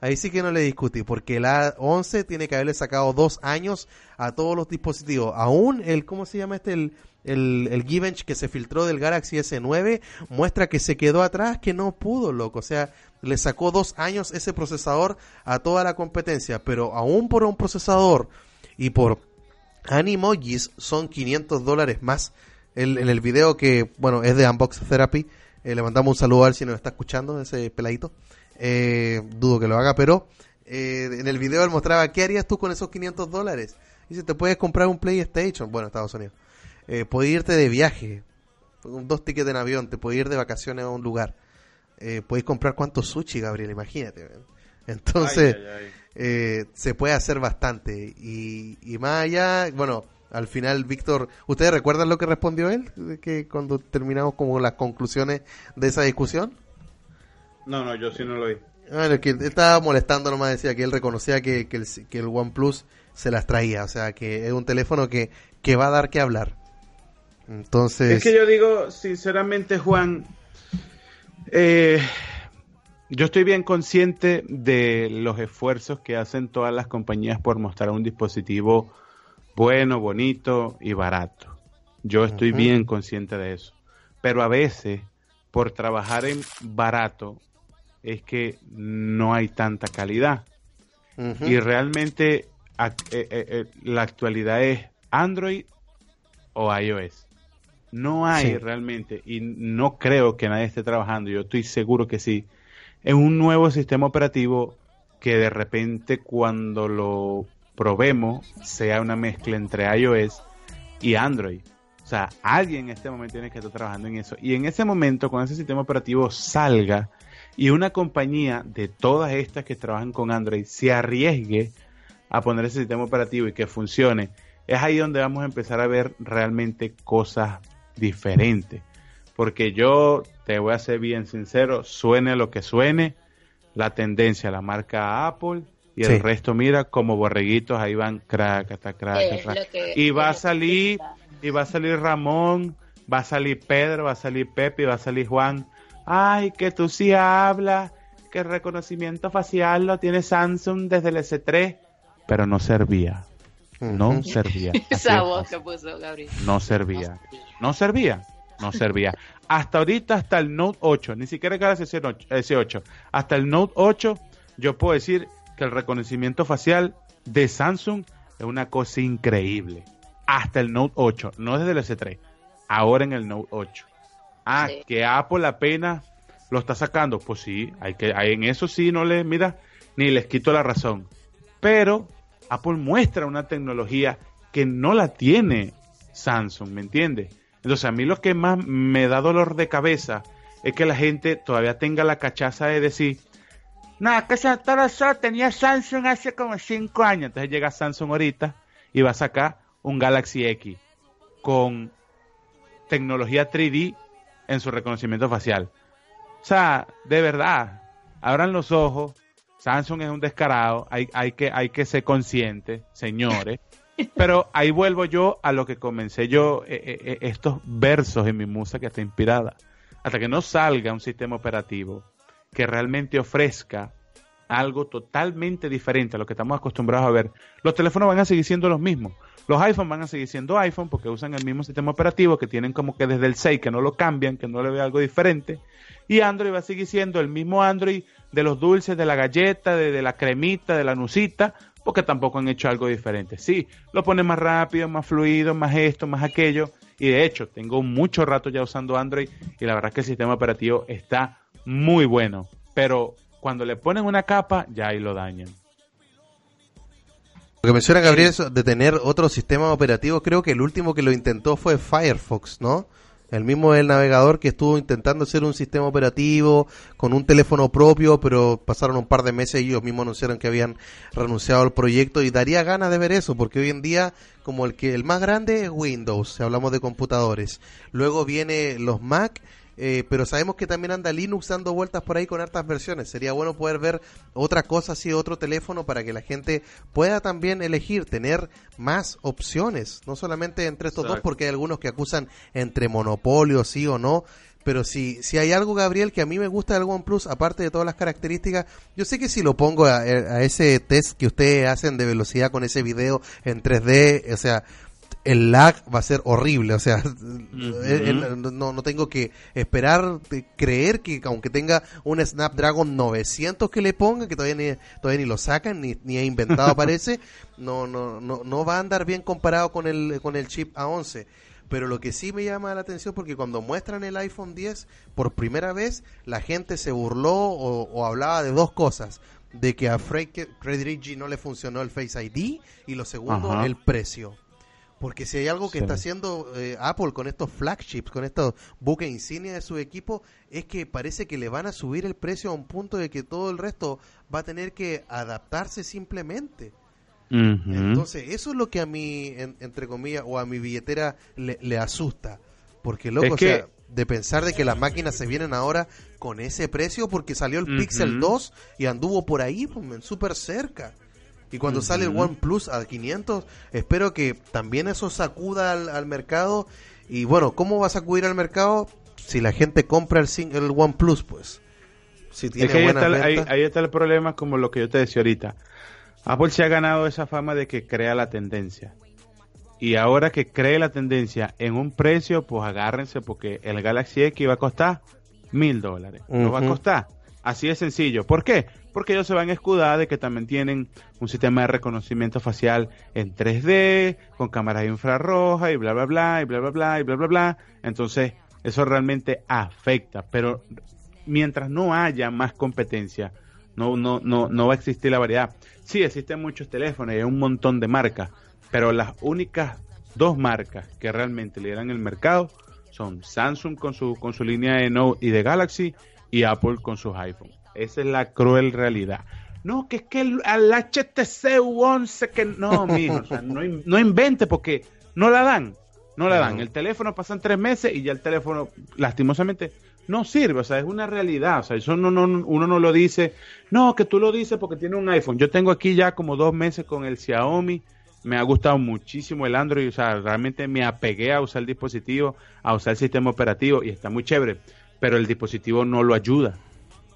Ahí sí que no le discutí, porque el A11 tiene que haberle sacado dos años a todos los dispositivos. Aún el, ¿cómo se llama este? El, el, el que se filtró del Galaxy S9 muestra que se quedó atrás, que no pudo, loco. O sea, le sacó dos años ese procesador a toda la competencia, pero aún por un procesador y por Animojis son 500 dólares más. El, en el video que, bueno, es de Unbox Therapy, eh, le mandamos un saludo a él si nos está escuchando, ese peladito. Eh, dudo que lo haga, pero eh, en el video él mostraba, ¿qué harías tú con esos 500 dólares? Dice, te puedes comprar un PlayStation, bueno, Estados Unidos. Eh, puedes irte de viaje, con dos tickets en avión, te puedes ir de vacaciones a un lugar. Eh, puedes comprar cuántos sushi, Gabriel, imagínate. man. Entonces, Ay, ay, ay. eh, se puede hacer bastante. Y, y más allá, bueno, al final, Víctor, ¿ustedes recuerdan lo que respondió él? Que cuando terminamos como las conclusiones de esa discusión. No, no, yo sí no lo vi. Bueno, que él estaba molestando nomás, decía que él reconocía que, que, el, que el OnePlus se las traía, o sea, que es un teléfono que, que va a dar que hablar. Entonces, Es que yo digo, sinceramente, Juan, eh, yo estoy bien consciente de los esfuerzos que hacen todas las compañías por mostrar un dispositivo bueno, bonito y barato. Yo estoy bien consciente de eso. Pero a veces, por trabajar en barato, es que no hay tanta calidad. Y realmente eh, eh, eh, la actualidad es Android o iOS. No hay Sí. realmente, y no creo que nadie esté trabajando, yo estoy seguro que sí, en un nuevo sistema operativo que de repente cuando lo probemos sea una mezcla entre iOS y Android. O sea, alguien en este momento tiene que estar trabajando en eso. Y en ese momento, cuando ese sistema operativo salga y una compañía de todas estas que trabajan con Android se arriesgue a poner ese sistema operativo y que funcione, es ahí donde vamos a empezar a ver realmente cosas diferentes. Porque yo te voy a ser bien sincero, suene lo que suene, la tendencia la marca Apple y Sí. el resto, mira, como borreguitos, ahí van crack, hasta crack, Y va a salir, y va a salir Ramón, va a salir Pedro, va a salir Pepe, y va a salir Juan. Ay, que tú sí hablas, que el reconocimiento facial lo tiene Samsung desde el S3, pero no servía. No servía. Esa es voz que puso Gabriel. No servía. No servía. No servía. Hasta ahorita, hasta el Note 8, ni siquiera el Galaxy S8, S8, hasta el Note 8, yo puedo decir que el reconocimiento facial de Samsung es una cosa increíble. Hasta el Note 8, no desde el S3, ahora en el Note 8. Ah, Sí. que Apple apenas lo está sacando. Pues sí, hay que, en eso sí no le, mira, ni les quito la razón. Pero Apple muestra una tecnología que no la tiene Samsung, ¿me entiendes? Entonces a mí lo que más me da dolor de cabeza es que la gente todavía tenga la cachaza de decir, nada, que esa tenía Samsung hace como cinco años. Entonces llega Samsung ahorita y va a sacar un Galaxy X con tecnología 3D en su reconocimiento facial. O sea, de verdad, abran los ojos. Samsung es un descarado, hay, hay, que, hay que ser consciente, señores. Pero ahí vuelvo yo a lo que comencé yo, eh, eh, eh, estos versos en mi musa que está inspirada. Hasta que no salga un sistema operativo que realmente ofrezca algo totalmente diferente a lo que estamos acostumbrados a ver, los teléfonos van a seguir siendo los mismos. Los iPhone van a seguir siendo iPhone porque usan el mismo sistema operativo que tienen como que desde el 6 que no lo cambian, que no le ve algo diferente. Y Android va a seguir siendo el mismo Android de los dulces, de la galleta, de, de la cremita, de la nucita, porque tampoco han hecho algo diferente. Sí, lo ponen más rápido, más fluido, más esto, más aquello. Y de hecho, tengo mucho rato ya usando Android y la verdad es que el sistema operativo está muy bueno. Pero cuando le ponen una capa, ya ahí lo dañan. Lo que menciona Gabriel de tener otro sistema operativo, creo que el último que lo intentó fue Firefox, ¿no? El mismo el navegador que estuvo intentando hacer un sistema operativo con un teléfono propio, pero pasaron un par de meses y ellos mismos anunciaron que habían renunciado al proyecto y daría ganas de ver eso, porque hoy en día como el que el más grande es Windows, si hablamos de computadores. Luego viene los Mac eh, pero sabemos que también anda Linux dando vueltas por ahí con hartas versiones. Sería bueno poder ver otra cosa así, otro teléfono, para que la gente pueda también elegir, tener más opciones, no solamente entre estos dos, porque hay algunos que acusan entre monopolio, sí o no. Pero si, si hay algo, Gabriel, que a mí me gusta del OnePlus, aparte de todas las características, yo sé que si lo pongo a, a ese test que ustedes hacen de velocidad con ese video en 3D, o sea, el lag va a ser horrible, o sea, el- el- no, no tengo que esperar, de creer que aunque tenga un Snapdragon 900 que le ponga, que todavía ni, todavía ni lo sacan, ni, ni ha inventado parece, no, no, no, no va a andar bien comparado con el, con el chip A11. Pero lo que sí me llama la atención porque cuando muestran el iPhone 10 por primera vez, la gente se burló o, o hablaba de dos cosas. De que a Fred Frederici no le funcionó el Face ID y lo segundo, Ajá. el precio. Porque si hay algo que Sí. está haciendo eh, Apple con estos flagships, con estos buques insignia de su equipo, es que parece que le van a subir el precio a un punto de que todo el resto va a tener que adaptarse simplemente. Entonces, eso es lo que a mí, en- entre comillas, o a mi billetera le, le asusta. Porque, loco, Es o sea, que- de pensar de que las máquinas se vienen ahora con ese precio, porque salió el. Pixel 2 y anduvo por ahí, pues, súper cerca. Y cuando sale el. OnePlus a 500, espero que también eso sacuda al, al mercado. Y bueno, ¿cómo va a sacudir al mercado si la gente compra el, el OnePlus, pues? Si tiene Es que ahí está, el- ahí, ahí está el problema, como lo que yo te decía ahorita. Apple se ha ganado esa fama de que crea la tendencia. Y ahora que cree la tendencia en un precio, pues agárrense porque el Galaxy X va a costar mil dólares. Lo va a costar. Así de sencillo. ¿Por qué? Porque ellos se van a escudar de que también tienen un sistema de reconocimiento facial en 3D, con cámaras infrarrojas y bla, bla, bla, y bla, bla, bla, y bla, bla, bla. Entonces, eso realmente afecta. Pero mientras no haya más competencia, no, no, no, no va a existir la variedad. Sí, existen muchos teléfonos y un montón de marcas, pero las únicas dos marcas que realmente lideran el mercado son Samsung con su, con su línea de Note y de Galaxy y Apple con sus iPhones. Esa es la cruel realidad. No, que es que el, al HTC U11 que no, mijo, o sea, no, no invente porque no la dan, no la dan. No. El teléfono pasan tres meses y ya el teléfono, lastimosamente, no sirve, o sea, es una realidad, o sea, eso no, no, uno no lo dice, no, que tú lo dices porque tiene un iPhone. Yo tengo aquí ya como dos meses con el Xiaomi, me ha gustado muchísimo el Android, o sea, realmente me apegué a usar el dispositivo, a usar el sistema operativo y está muy chévere, pero el dispositivo no lo ayuda.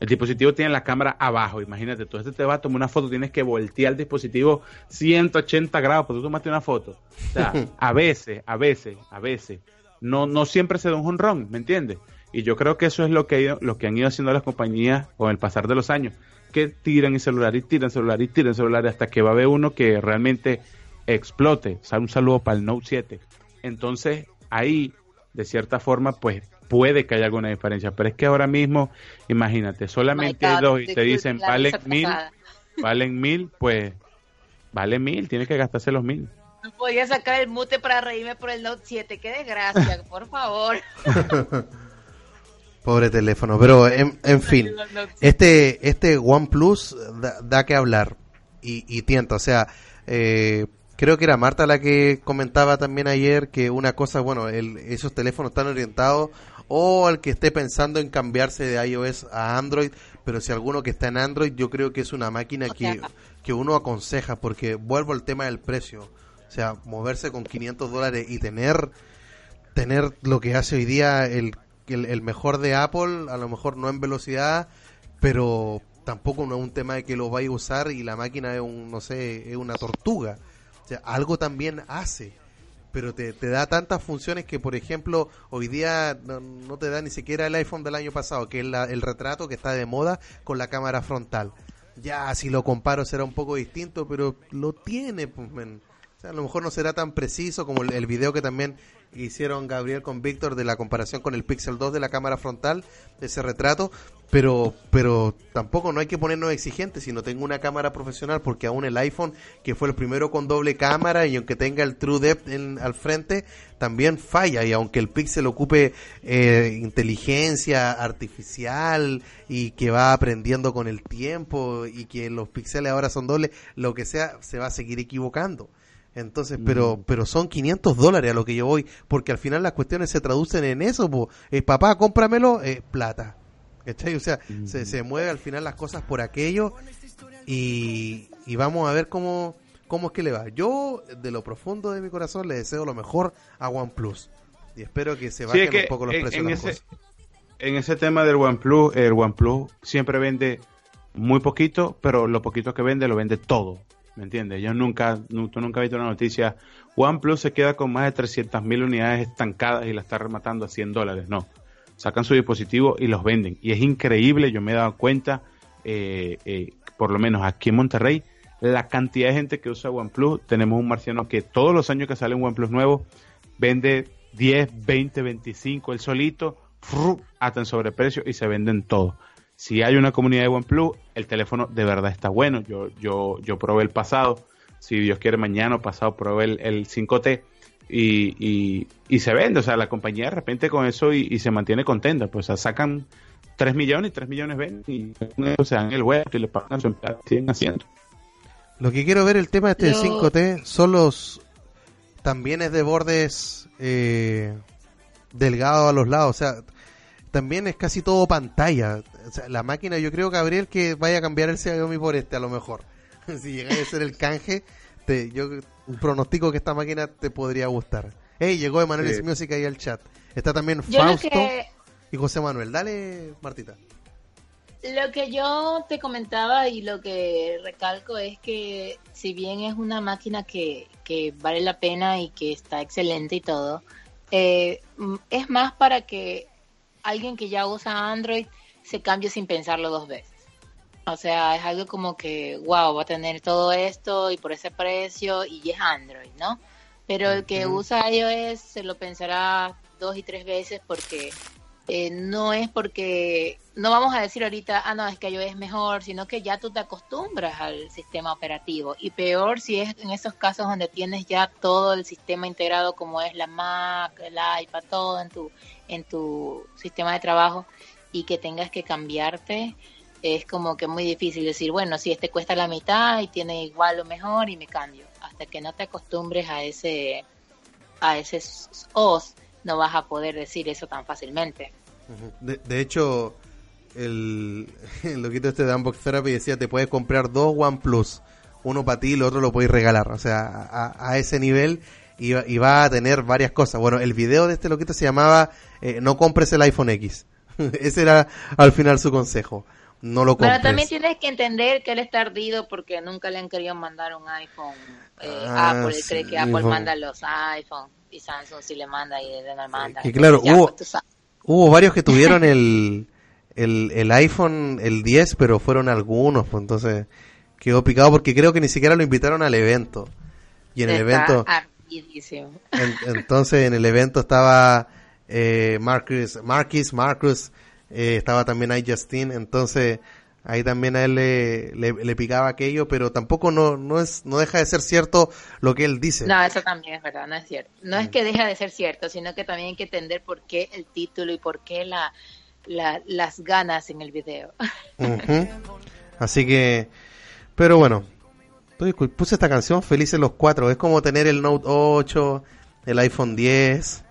El dispositivo tiene la cámara abajo, imagínate, tú este te va a tomar una foto, tienes que voltear el dispositivo 180 grados, porque tú tomaste una foto. O sea, a veces, a veces, a veces, no, no siempre se da un honrón, ¿me entiendes? Y yo creo que eso es lo que, lo que han ido haciendo las compañías con el pasar de los años, que tiran el celular y tiran celular y tiran celular hasta que va a haber uno que realmente explote. O sea, un saludo para el Note 7. Entonces, ahí, de cierta forma, pues puede que haya alguna diferencia, pero es que ahora mismo, imagínate, solamente My God, dos y te dicen valen mil, valen mil, pues vale mil, tienes que gastarse los mil. No podía sacar el mute para reírme por el Note 7. Qué desgracia, por favor. Pobre teléfono, pero en, en fin, este este OnePlus da, da que hablar y, y tienta, o sea, eh, creo que era Marta la que comentaba también ayer que una cosa, bueno, el- esos teléfonos están orientados o al que esté pensando en cambiarse de iOS a Android, pero si alguno que está en Android, yo creo que es una máquina O que, que uno aconseja, porque vuelvo al tema del precio, o sea, moverse con 500 dólares y tener tener lo que hace hoy día el, el, el mejor de Apple, a lo mejor no en velocidad, pero tampoco no es un tema de que lo vaya a usar y la máquina es un, no sé, es una tortuga. O sea, algo también hace, pero te, te da tantas funciones que, por ejemplo, hoy día no, no te da ni siquiera el iPhone del año pasado, que es la- el retrato que está de moda con la cámara frontal. Ya, si lo comparo será un poco distinto, pero lo tiene, pues, a lo mejor no será tan preciso como el, el video que también hicieron Gabriel con Víctor de la comparación con el Pixel 2 de la cámara frontal, ese retrato, pero pero tampoco no hay que ponernos exigentes si no tengo una cámara profesional, porque aún el iPhone, que fue el primero con doble cámara y aunque tenga el True Depth en- al frente, también falla y aunque el Pixel ocupe eh, inteligencia artificial y que va aprendiendo con el tiempo y que los píxeles ahora son dobles, lo que sea, se va a seguir equivocando. Entonces, pero pero son 500 dólares a lo que yo voy, porque al final las cuestiones se traducen en eso, po. Eh, papá, cómpramelo, eh, plata. ¿Cachai? O sea, se, se mueve al final las cosas por aquello y, y vamos a ver cómo, cómo es que le va. Yo, de lo profundo de mi corazón, le deseo lo mejor a OnePlus. Y espero que se Sí, bajen es que un poco los en, precios en de las ese, cosas. en ese tema del OnePlus, el OnePlus siempre vende muy poquito, pero lo poquito que vende lo vende todo. ¿Me entiendes? Yo nunca, nu- tú nunca has visto una noticia. OnePlus se queda con más de 300.000 unidades estancadas y la está rematando a 100 dólares. No. Sacan su dispositivo y los venden. Y es increíble, yo me he dado cuenta, eh, eh, por lo menos aquí en Monterrey, la cantidad de gente que usa OnePlus. Tenemos un marciano que todos los años que sale un OnePlus nuevo vende 10, 20, 25 el solito, ¡fru! hasta en sobreprecio y se venden todos. Si hay una comunidad de OnePlus, el teléfono de verdad está bueno. Yo, yo, yo probé el pasado. Si Dios quiere, mañana o pasado probé el, el 5T y, y, y se vende. O sea, la compañía de repente con eso y, y se mantiene contenta. Pues o sea, sacan 3 millones y 3 millones venden y con eso se dan el hueco y le pagan a su empleado. Siguen haciendo. Lo que quiero ver el tema este de Lo- 5T son los también es de bordes eh, delgados a los lados, o sea, también es casi todo pantalla. O sea, la máquina, yo creo, Gabriel, que vaya a cambiar el Xiaomi por este, a lo mejor. si llega a ser el canje, te, yo pronostico que esta máquina te podría gustar. Hey, llegó Emanuel Sí. Music ahí al chat. Está también Yo lo Fausto que, y José Manuel. Dale, Martita. lo que yo te comentaba y lo que recalco es que si bien es una máquina que, que vale la pena y que está excelente y todo, eh, es más para que alguien que ya usa Android se cambie sin pensarlo dos veces. O sea, es algo como que, wow, va a tener todo esto y por ese precio y es Android, ¿no? Pero el que usa iOS se lo pensará dos y tres veces porque eh, no es porque, no vamos a decir ahorita, ah, no, es que iOS es mejor, sino que ya tú te acostumbras al sistema operativo. Y peor si es en esos casos donde tienes ya todo el sistema integrado como es la Mac, el iPad, todo en tu, en tu sistema de trabajo y que tengas que cambiarte es como que muy difícil decir, bueno, si este cuesta la mitad y tiene igual o mejor y me cambio. Hasta que no te acostumbres a ese a ese OS, no vas a poder decir eso tan fácilmente. De, hecho, el, loquito este de Unbox Therapy decía, te puedes comprar dos OnePlus, uno para ti y el otro lo puedes regalar. O sea, a, a ese nivel y, y va a tener varias cosas. Bueno, el video de este loquito se llamaba eh, No compres el iPhone X. ese era al final su consejo. No lo compres. Pero también tienes que entender que él está ardido porque nunca le han querido mandar un iPhone. Eh, Ah, Apple, él cree sí, que Apple manda los iPhone y Samsung sí le manda y él no manda. que claro, Entonces, ya, hubo- pues, varios que tuvieron el, el, el iPhone, el 10, pero fueron algunos, pues entonces quedó picado porque creo que ni siquiera lo invitaron al evento. Y en el evento, ardidísimo. en- entonces en el evento estaba eh, Marcus, Marquis, Marcus, eh, estaba también ahí Justin, entonces ahí también a él le, le, le picaba aquello, pero tampoco no, no es, no deja de ser cierto lo que él dice. No, eso también es verdad, no es cierto. No es que deja de ser cierto, sino que también hay que entender por qué el título y por qué la, la- las ganas en el video. Así que, pero bueno, puse esta canción Felices los Cuatro. Es como tener el Note 8, el iPhone 10,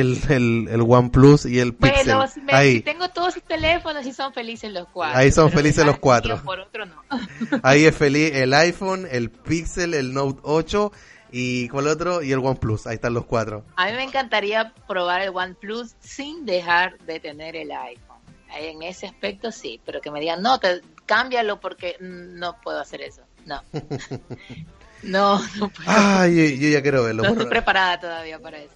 el, el, el OnePlus y el Pixel. Bueno, si, me- Ahí, si tengo todos sus teléfonos y son felices los cuatro. Ahí son felices los cuatro. Por otro no. ahí es feliz el iPhone, el Pixel, el Note 8 y ¿cuál otro? Y el OnePlus. Ahí están los cuatro. A mí me encantaría probar el OnePlus sin dejar de tener el iPhone. En ese aspecto sí, pero que me digan, no, te, cámbialo porque mm, no puedo hacer eso. No. No, no puedo. Ay, yo, yo ya quiero verlo. no estoy preparada todavía para eso.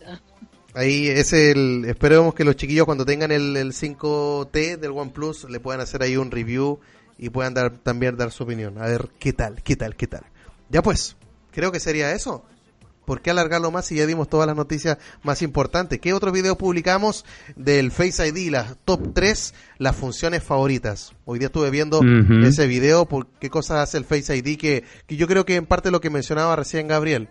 Ahí es el. Esperemos que los chiquillos cuando tengan el, el 5T del OnePlus le puedan hacer ahí un review y puedan dar también dar su opinión. A ver qué tal, qué tal, qué tal. Ya pues, creo que sería eso. ¿Por qué alargarlo más si ya dimos todas las noticias más importantes? ¿Qué otro video publicamos del Face ID, las top 3, las funciones favoritas? Hoy día estuve viendo ese video, por qué cosas hace el Face ID, que, que yo creo que en parte lo que mencionaba recién Gabriel,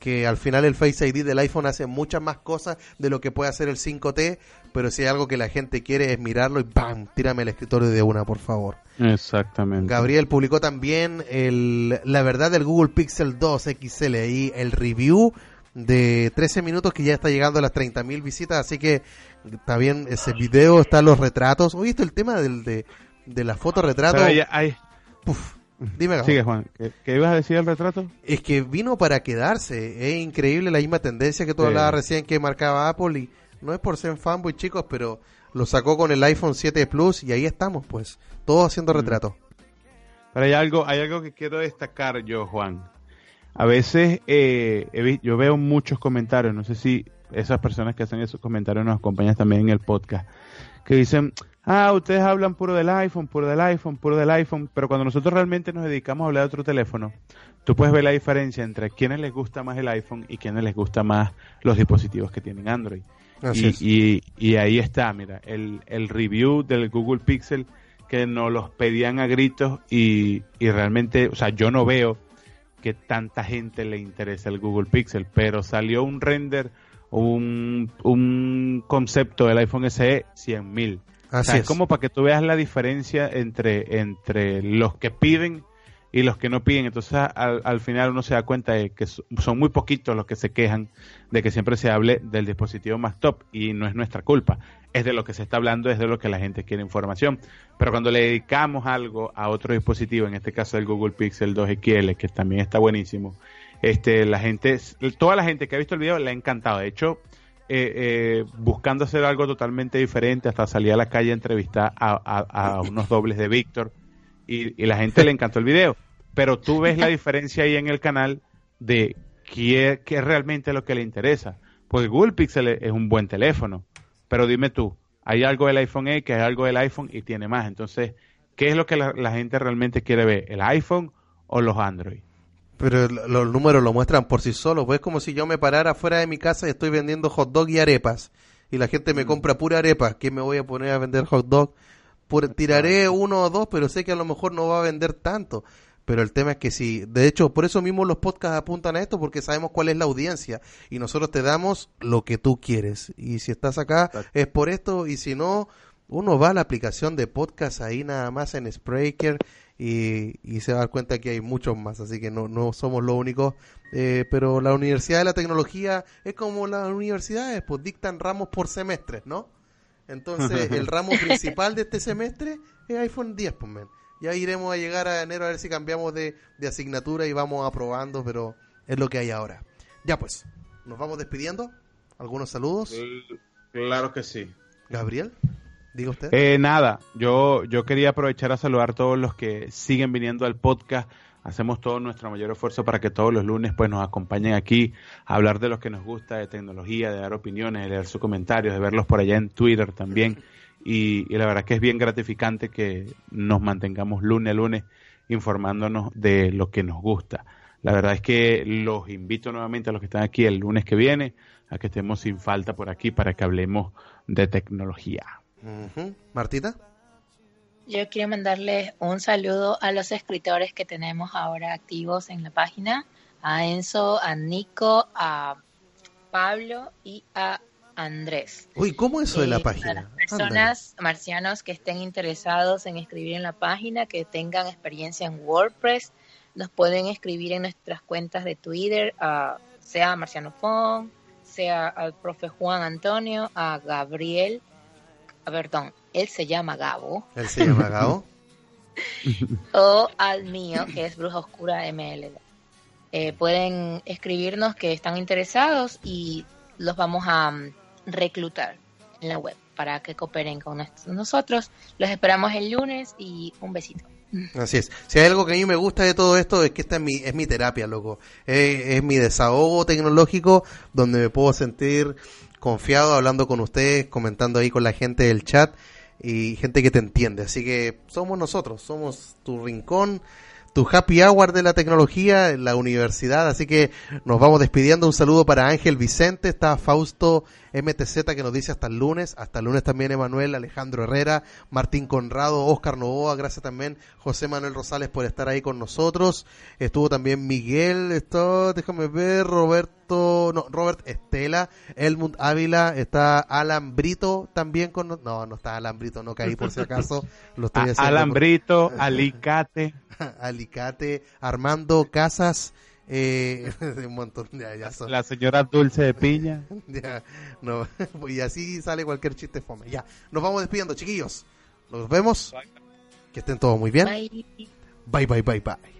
que al final el Face ID del iPhone hace muchas más cosas de lo que puede hacer el 5T, pero si hay algo que la gente quiere es mirarlo y ¡pam! Tírame el escritorio de una, por favor. Exactamente. Gabriel publicó también el, la verdad del Google Pixel 2 XL y el review de 13 minutos que ya está llegando a las 30.000 visitas, así que está bien ese video, están los retratos. ¿Oíste el tema del, de, de la foto retrato? Pero ahí- ahí- Puf, dime, Gabo. Sigue, Juan. ¿Qué, qué ibas a decir del retrato? Es que vino para quedarse. Es increíble la misma tendencia que tú Sí. hablabas recién que marcaba Apple y no es por ser fanboy, chicos, pero lo sacó con el iPhone 7 Plus y ahí estamos, pues, todos haciendo retratos. Pero hay algo, hay algo que quiero destacar yo, Juan. A veces eh, yo veo muchos comentarios, no sé si esas personas que hacen esos comentarios nos acompañan también en el podcast, que dicen, ah, ustedes hablan puro del iPhone, puro del iPhone, puro del iPhone, pero cuando nosotros realmente nos dedicamos a hablar de otro teléfono, tú puedes ver la diferencia entre quienes les gusta más el iPhone y quienes les gusta más los dispositivos que tienen Android. Y, y, y ahí está, mira, el, el review del Google Pixel que nos los pedían a gritos y, y realmente, o sea, yo no veo que tanta gente le interesa el Google Pixel, pero salió un render, un, un concepto del iPhone SE 100.000. O Así sea, es como para que tú veas la diferencia entre, entre los que piden y los que no piden. Entonces, al, al final uno se da cuenta de que so- son muy poquitos los que se quejan de que siempre se hable del dispositivo más top y no es nuestra culpa. Es de lo que se está hablando, es de lo que la gente quiere información. Pero cuando le dedicamos algo a otro dispositivo, en este caso el Google Pixel 2 XL, que también está buenísimo, este, la gente, toda la gente que ha visto el video le ha encantado. De hecho, eh, eh, buscando hacer algo totalmente diferente, hasta salir a la calle a entrevistar a, a- unos dobles de Víctor y, la gente le encantó el video. Pero tú ves la diferencia ahí en el canal de qué, qué es realmente lo que le interesa. Porque Google Pixel es un buen teléfono, pero dime tú, hay algo del iPhone X, hay algo del iPhone y tiene más. Entonces, ¿qué es lo que la, la gente realmente quiere ver? ¿El iPhone o los Android? Pero lo- los números lo muestran por sí solos. Pues es como si yo me parara fuera de mi casa y estoy vendiendo hot dog y arepas. Y la gente me compra pura arepa. ¿Qué me voy a poner a vender hot dog? Por- tiraré uno o dos, pero sé que a lo mejor no va a vender tanto. Pero el tema es que si, de hecho, por eso mismo los podcasts apuntan a esto, porque sabemos cuál es la audiencia. Y nosotros te damos lo que tú quieres. Y si estás acá, es por esto. Y si no, uno va a la aplicación de podcast ahí nada más en Spreaker y, y se va a dar cuenta que hay muchos más, así que no, no somos los únicos. Eh, pero la Universidad de la Tecnología es como las universidades, pues dictan ramos por semestres, ¿no? Entonces, el ramo principal de este semestre es iPhone 10, pues, men. Ya iremos a llegar a enero a ver si cambiamos de, de asignatura y vamos aprobando, pero es lo que hay ahora. Ya pues, nos vamos despidiendo. ¿Algunos saludos? Claro que sí. Gabriel, diga usted. Eh, nada, yo, yo quería aprovechar a saludar a todos los que siguen viniendo al podcast. Hacemos todo nuestro mayor esfuerzo para que todos los lunes pues nos acompañen aquí a hablar de lo que nos gusta, de tecnología, de dar opiniones, de leer sus comentarios, de verlos por allá en Twitter también. Y, y la verdad que es bien gratificante que nos mantengamos lunes a lunes informándonos de lo que nos gusta. La verdad es que los invito nuevamente a los que están aquí el lunes que viene a que estemos sin falta por aquí para que hablemos de tecnología. Martita. Yo quiero mandarles un saludo a los escritores que tenemos ahora activos en la página, a Enzo, a Nico, a Pablo y a Andrés. Uy, ¿cómo eso de la Eh, Para página? las personas marcianos que estén interesados en escribir en la página, que tengan experiencia en WordPress, nos pueden escribir en nuestras cuentas de Twitter, a, sea a Marciano Fon, sea al profe Juan Antonio, a Gabriel, perdón, él se llama Gabo, Él se llama Gao. o al mío, que es Bruja Oscura MLD. Eh, pueden escribirnos que están interesados y los vamos a mm, reclutar en la web para que cooperen con nos- nosotros. Los esperamos el lunes y un besito. Así es. Si hay algo que a mí me gusta de todo esto es que esta es mi, es mi terapia, loco. Es, es mi desahogo tecnológico donde me puedo sentir confiado hablando con ustedes, comentando ahí con la gente del chat y gente que te entiende. Así que somos nosotros, somos tu rincón, tu happy hour de la tecnología la universidad. Así que nos vamos despidiendo. Un saludo para Ángel Vicente, está Fausto MTZ que nos dice hasta el lunes. Hasta el lunes también Emanuel, Alejandro Herrera, Martín Conrado, Oscar Novoa, gracias también José Manuel Rosales por estar ahí con nosotros. Estuvo también Miguel, esto, déjame ver, Roberto, no, Robert Estela, Elmund Ávila, está Alan Brito también con no, no está Alan Brito, no caí por si acaso, lo estoy haciendo. Alambrito, alicate. Alicate, Armando Casas, eh, un montón, ya, ya son. La señora Dulce de Piña. Ya, no, y así sale cualquier chiste fome. Ya, nos vamos despidiendo, chiquillos. Nos vemos. Que estén todos muy bien. Bye. Bye, bye, bye, bye.